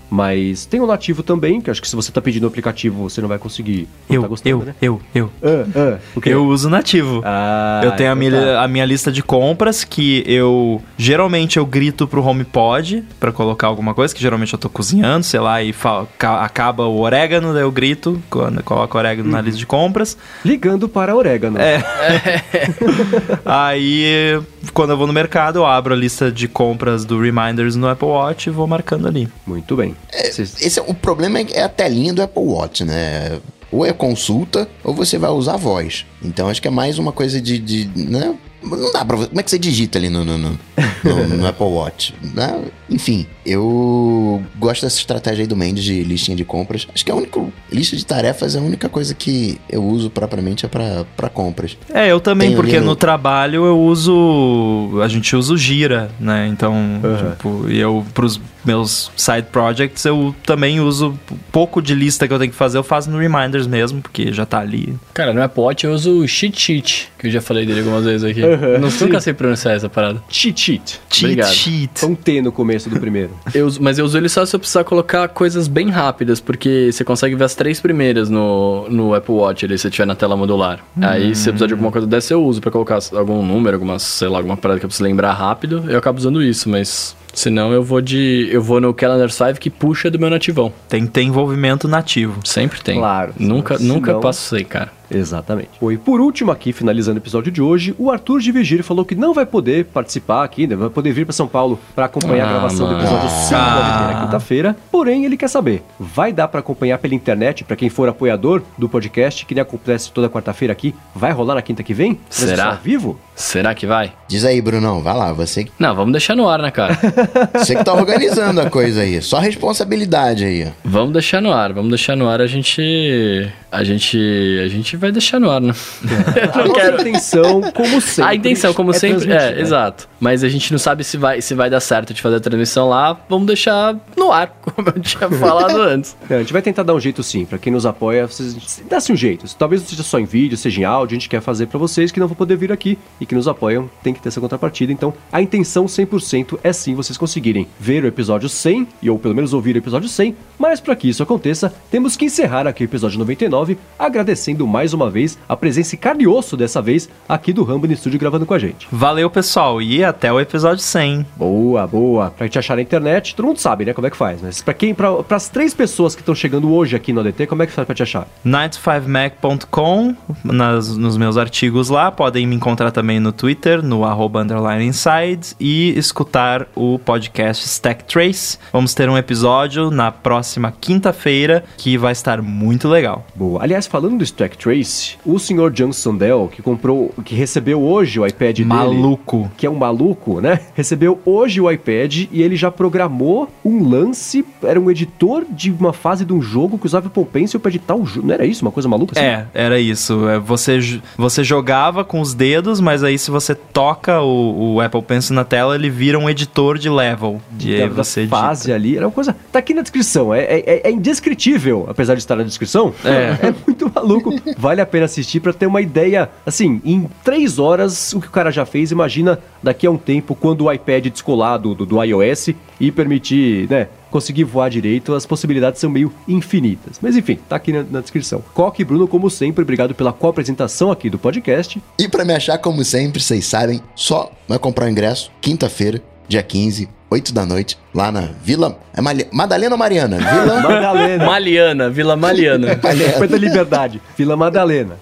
Mas tem o nativo também, que acho que se você tá pedindo o aplicativo, você não vai conseguir. Eu, tá gostando, eu, né? eu, eu. Ah, ah, o quê? Eu uso nativo. Ah, eu tenho a, então minha, tá. a minha lista de compras que eu geralmente eu grito pro HomePod pra colocar alguma coisa, que geralmente eu tô cozinhando, sei lá, e acaba o orégano, daí eu grito, quando eu coloco orégano Uhum. na lista de compras. Ligando para orégano. É. Aí, quando eu vou no mercado, eu abro a lista de compras do Reminders no Apple Watch e vou marcando ali. Muito bem. Vocês- Esse é, o problema é a telinha do Apple Watch, né? Ou é consulta, ou você vai usar voz. Então acho que é mais uma coisa de. de né? Não dá pra você. Como é que você digita ali no, no, no- no- Apple Watch? né? Enfim, eu gosto dessa estratégia aí do Mendes de listinha de compras. Acho que é a única. Lista de tarefas é a única coisa que eu uso propriamente é pra, pra compras. É, eu também, Tem porque no- no trabalho eu uso. A gente usa o Gira, né? Então, Aham. tipo, e eu, pros meus side projects, eu também uso pouco de lista que eu tenho que fazer, eu faço no Reminders mesmo, porque já tá ali. Cara, no Apple Watch eu uso o Cheat Sheet, que eu já falei dele algumas vezes aqui. Aham, Não, nunca sei pronunciar essa parada. Cheat sheet. Cheat Obrigado. sheet. Foi um T no começo do primeiro. Eu mas eu uso ele só se eu precisar colocar coisas bem rápidas, porque você consegue ver as três primeiras no, no Apple Watch ali, se tiver na tela modular. Aí, se eu precisar de alguma coisa dessa, eu uso pra colocar algum número, alguma, sei lá, alguma parada que eu preciso lembrar rápido, eu acabo usando isso, mas senão eu vou de. Eu vou no Calendar 5 que puxa do meu nativão. Tem que ter envolvimento nativo. Sempre tem. Claro. Nunca, Senão- nunca passo sem, cara. Exatamente. Foi por último aqui, finalizando o episódio de hoje, o Arthur de Vigílio falou que não vai poder participar aqui, né? vai poder vir para São Paulo para acompanhar a Ah, gravação do mano. episódio 5 da Ah. Na quinta-feira. Porém, ele quer saber, vai dar para acompanhar pela internet, para quem for apoiador do podcast, que nem acontece toda quarta-feira aqui, vai rolar na quinta que vem? Será? ao vivo? Será que vai? Diz aí, Brunão, vai lá, você, que- Não, vamos deixar no ar, né, cara? você que tá organizando a coisa aí. Só responsabilidade aí, ó. vamos deixar no ar, vamos deixar no ar, a gente. A gente. A gente vai deixar no ar, né? A nossa intenção, como sempre. A intenção, como é sempre, é, né? exato. Mas a gente não sabe se vai, se vai dar certo de fazer a transmissão lá. Vamos deixar no ar, como eu tinha falado antes. É, a gente vai tentar dar um jeito sim. Pra quem nos apoia, vocês dá-se um jeito. Talvez não seja só em vídeo, seja em áudio, a gente quer fazer pra vocês que não vão poder vir aqui e que nos apoiam, tem que ter essa contrapartida. Então, a intenção 100% é sim vocês conseguirem ver o episódio 100 e ou pelo menos ouvir o episódio 100, mas pra que isso aconteça, temos que encerrar aqui o episódio 99, agradecendo mais uma vez a presença carne e osso dessa vez aqui do Rambo no estúdio gravando com a gente. Valeu, pessoal, e até o episódio 100. Boa, boa. Pra gente achar na internet, todo mundo sabe, né, como é que faz. Mas pra quem, pra, pras três pessoas que estão chegando hoje aqui no ADT, como é que faz pra te achar? 95mac.com, nas, nos meus artigos lá. Podem me encontrar também no Twitter, no arroba underline inside, e escutar o podcast Stack Trace. Vamos ter um episódio na próxima quinta-feira que vai estar muito legal. Boa. Aliás, falando do Stack Trace, o senhor John Sandel, que comprou, que recebeu hoje o iPad dele, Maluco. que é um maluco, né? Recebeu hoje o iPad e ele já programou um lance, era um editor de uma fase de um jogo que usava Apple Pencil pra editar o jogo. Não era isso? Uma coisa maluca assim? É, era isso. É, Você, você jogava com os dedos, mas aí se você toca o, o Apple Pencil na tela, ele vira um editor de level. E da, aí da você edita. fase ali, era uma coisa. Tá aqui na descrição, é, é, é indescritível, apesar de estar na descrição. É. é muito maluco. Vale a pena assistir pra ter uma ideia. Assim, em três horas, o que o cara já fez, imagina daqui a um tempo, quando o iPad descolar do, do, do iOS e permitir, né? Conseguir voar direito, as possibilidades são meio infinitas. Mas enfim, tá aqui na, na descrição. Coque e Bruno, como sempre, obrigado pela co-apresentação aqui do podcast. E pra me achar, como sempre, vocês sabem, só vai comprar o ingresso quinta-feira, dia 15, 8 da noite, lá na Vila. É Mali- Madalena ou Mariana? Vila Madalena. Maliana, Vila Maliana. Foi da Liberdade. Vila Madalena.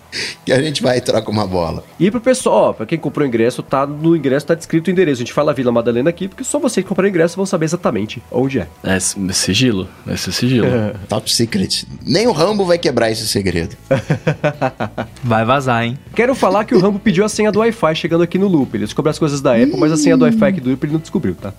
que a gente vai e troca uma bola. E pro pessoal, ó, pra quem comprou o ingresso, tá no ingresso tá descrito o endereço. A gente fala Vila Madalena aqui, porque só vocês que compraram o ingresso vão saber exatamente onde é. É sigilo. Esse é sigilo. Top secret. Nem o Rambo vai quebrar esse segredo. Vai vazar, hein? Quero falar que o Rambo pediu a senha do Wi-Fi chegando aqui no Loop. Ele descobriu as coisas da Apple, mas a senha do Wi-Fi aqui do Loop ele não descobriu, tá?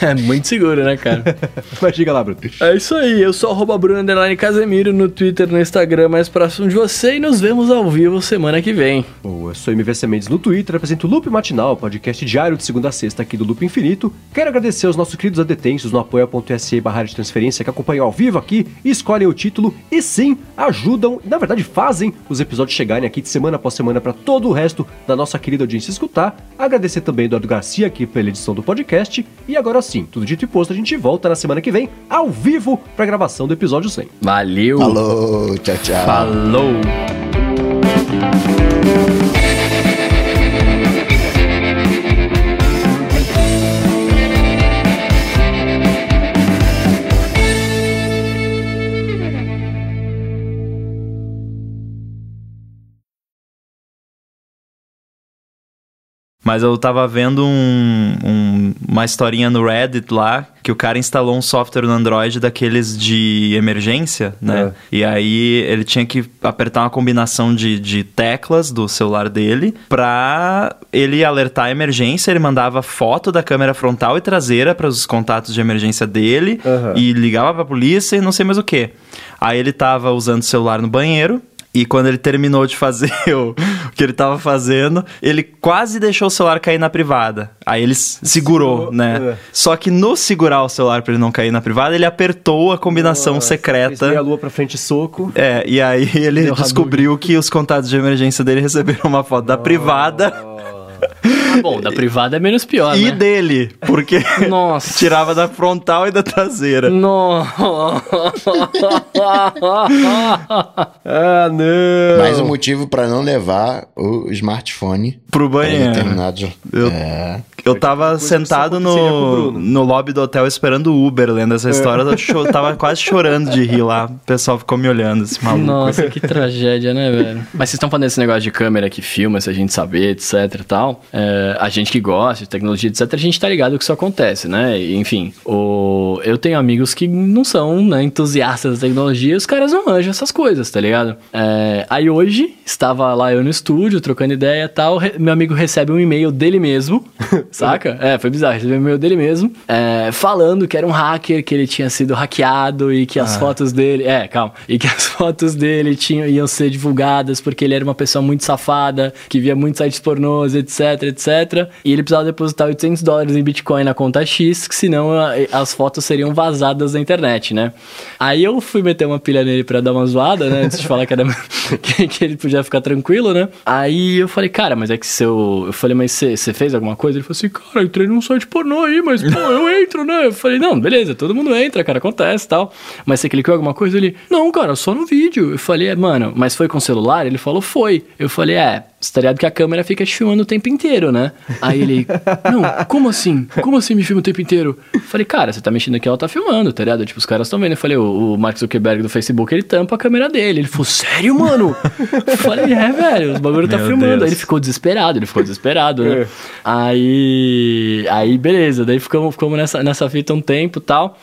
É muito seguro, né, cara? Mas diga lá, Bruno. É isso aí, eu sou arroba Bruno Underline Casemiro no Twitter, no Instagram, mais próximo de você e nos vemos ao vivo semana que vem. Bom, eu sou MVC Mendes no Twitter, apresento o Loop Matinal, podcast diário de segunda a sexta aqui do Loop Infinito. Quero agradecer aos nossos queridos adetensos no apoia.se barra de transferência que acompanham ao vivo aqui escolhem o título e sim, ajudam, na verdade fazem os episódios chegarem aqui de semana após semana para todo o resto da nossa querida audiência escutar. Agradecer também Eduardo Garcia aqui pela edição do podcast. E agora sim, tudo dito e posto, a gente volta na semana que vem ao vivo para gravação do episódio 100. Valeu! Falou, tchau, tchau. Falou! Mas eu tava vendo um- um- uma historinha no Reddit lá, que o cara instalou um software no Android daqueles de emergência, né? E aí ele tinha que apertar uma combinação de, de teclas do celular dele pra ele alertar a emergência. Ele mandava foto da câmera frontal e traseira para os contatos de emergência dele Aham. e ligava pra polícia e não sei mais o que. Aí ele tava usando o celular no banheiro. E quando ele terminou de fazer o, que ele tava fazendo, ele quase deixou o celular cair na privada. Aí ele segurou, Segurou, né? é. Só que no segurar o celular pra ele não cair na privada, ele apertou a combinação Nossa, secreta. fez meia lua pra frente soco. É, e aí ele Deu descobriu que os contatos de emergência dele receberam uma foto da privada bom, da privada é menos pior, e né? dele, porque Nossa. tirava da frontal e da traseira. Nossa. Ah, não! Mais um motivo pra não levar o smartphone Pro para banheiro. determinados. Eu- É. Eu tava sentado no, no lobby do hotel esperando o Uber, lendo essa história. Eu cho- tava quase chorando de rir lá. O pessoal ficou me olhando, esse maluco. Nossa, que tragédia, né, velho? Mas vocês estão falando desse negócio de câmera que filma, se a gente saber, etc e tal. É, a gente que gosta de tecnologia, etc, a gente tá ligado que isso acontece, né? Enfim, o... eu tenho amigos que não são né, entusiastas da tecnologia e os caras não manjam essas coisas, tá ligado? É, aí hoje, estava lá eu no estúdio, trocando ideia e tal, re- meu amigo recebe um e-mail dele mesmo, saca? É, foi bizarro, recebeu um e-mail dele mesmo, é, falando que era um hacker, que ele tinha sido hackeado e que as fotos dele... É, calma. E que as fotos dele tinham, iam ser divulgadas porque ele era uma pessoa muito safada, que via muitos sites pornôs, etc, etc. E ele precisava depositar 800 dólares em Bitcoin na conta X, que senão as fotos seriam vazadas na internet, né? Aí eu fui meter uma pilha nele pra dar uma zoada, né? Antes de falar que, era, que, ele podia ficar tranquilo, né? Aí eu falei, cara, mas é que seu... Eu falei, mas você fez alguma coisa? Ele falou assim, cara, entrei num site pornô aí, mas pô, eu entro, né? Eu falei, não, beleza, todo mundo entra, cara, acontece tal. Mas você clicou em alguma coisa? Ele, não, cara, só no vídeo. Eu falei, é, mano, mas foi com celular? Ele falou, foi. Eu falei, é, você tá ligado que a câmera fica te filmando o tempo inteiro, né? Aí ele, não, como assim? Como assim me filma o tempo inteiro? Eu falei, cara, você tá mexendo aqui, ela tá filmando, tá ligado? Tipo, os caras estão vendo. Eu falei, o, o Mark Zuckerberg do Facebook, ele tampa a câmera dele. Ele falou, sério, mano? Eu falei, é, velho, os bagulho tá Meu filmando. Deus. Aí ele ficou desesperado, ele ficou desesperado, né? É. Aí, aí beleza, daí ficamos, ficamos nessa, nessa fita um tempo e tal.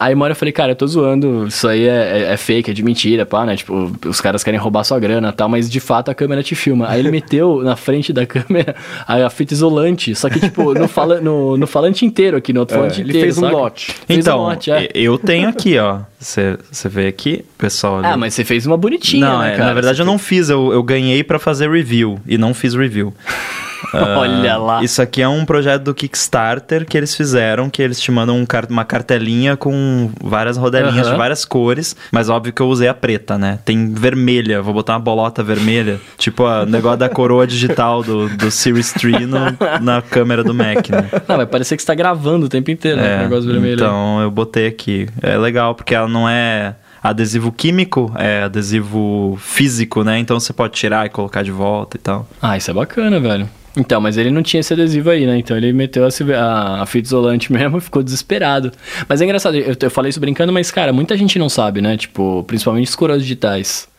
Aí uma hora eu falei, cara, eu tô zoando, isso aí é, é, é fake, é de mentira, pá, né? Tipo, os caras querem roubar sua grana e tal, mas de fato a câmera te filma. Aí ele meteu na frente da câmera a, a fita isolante, só que, tipo, no, fala, no, no falante inteiro aqui, no outro É, falante ele inteiro. fez um saca? lote. Fez um Então, lote, é. eu tenho aqui, ó. Você vê aqui, pessoal. ali. Ah, mas você fez uma bonitinha, Não, né, é, cara? na verdade eu não fiz, eu, eu ganhei pra fazer review e não fiz review. Olha lá. Isso aqui é um projeto do Kickstarter que eles fizeram, que eles te mandam um car- uma cartelinha com várias rodelinhas Aham. de várias cores, mas óbvio que eu usei a preta, né? Tem vermelha, vou botar uma bolota vermelha, tipo o negócio da coroa digital do, do Series 3 no- na câmera do Mac, né? Não, vai parecer que você tá gravando o tempo inteiro, né? É, com o negócio vermelho. então eu botei aqui. É legal, porque ela não é adesivo químico, é adesivo físico, né? Então você pode tirar e colocar de volta e tal. Ah, isso é bacana, velho. Então, mas ele não tinha esse adesivo aí, né? Então ele meteu a, a, fita isolante mesmo e ficou desesperado. Mas é engraçado, eu, eu falei isso brincando, mas, cara, muita gente não sabe, né? Tipo, principalmente os coroas digitais.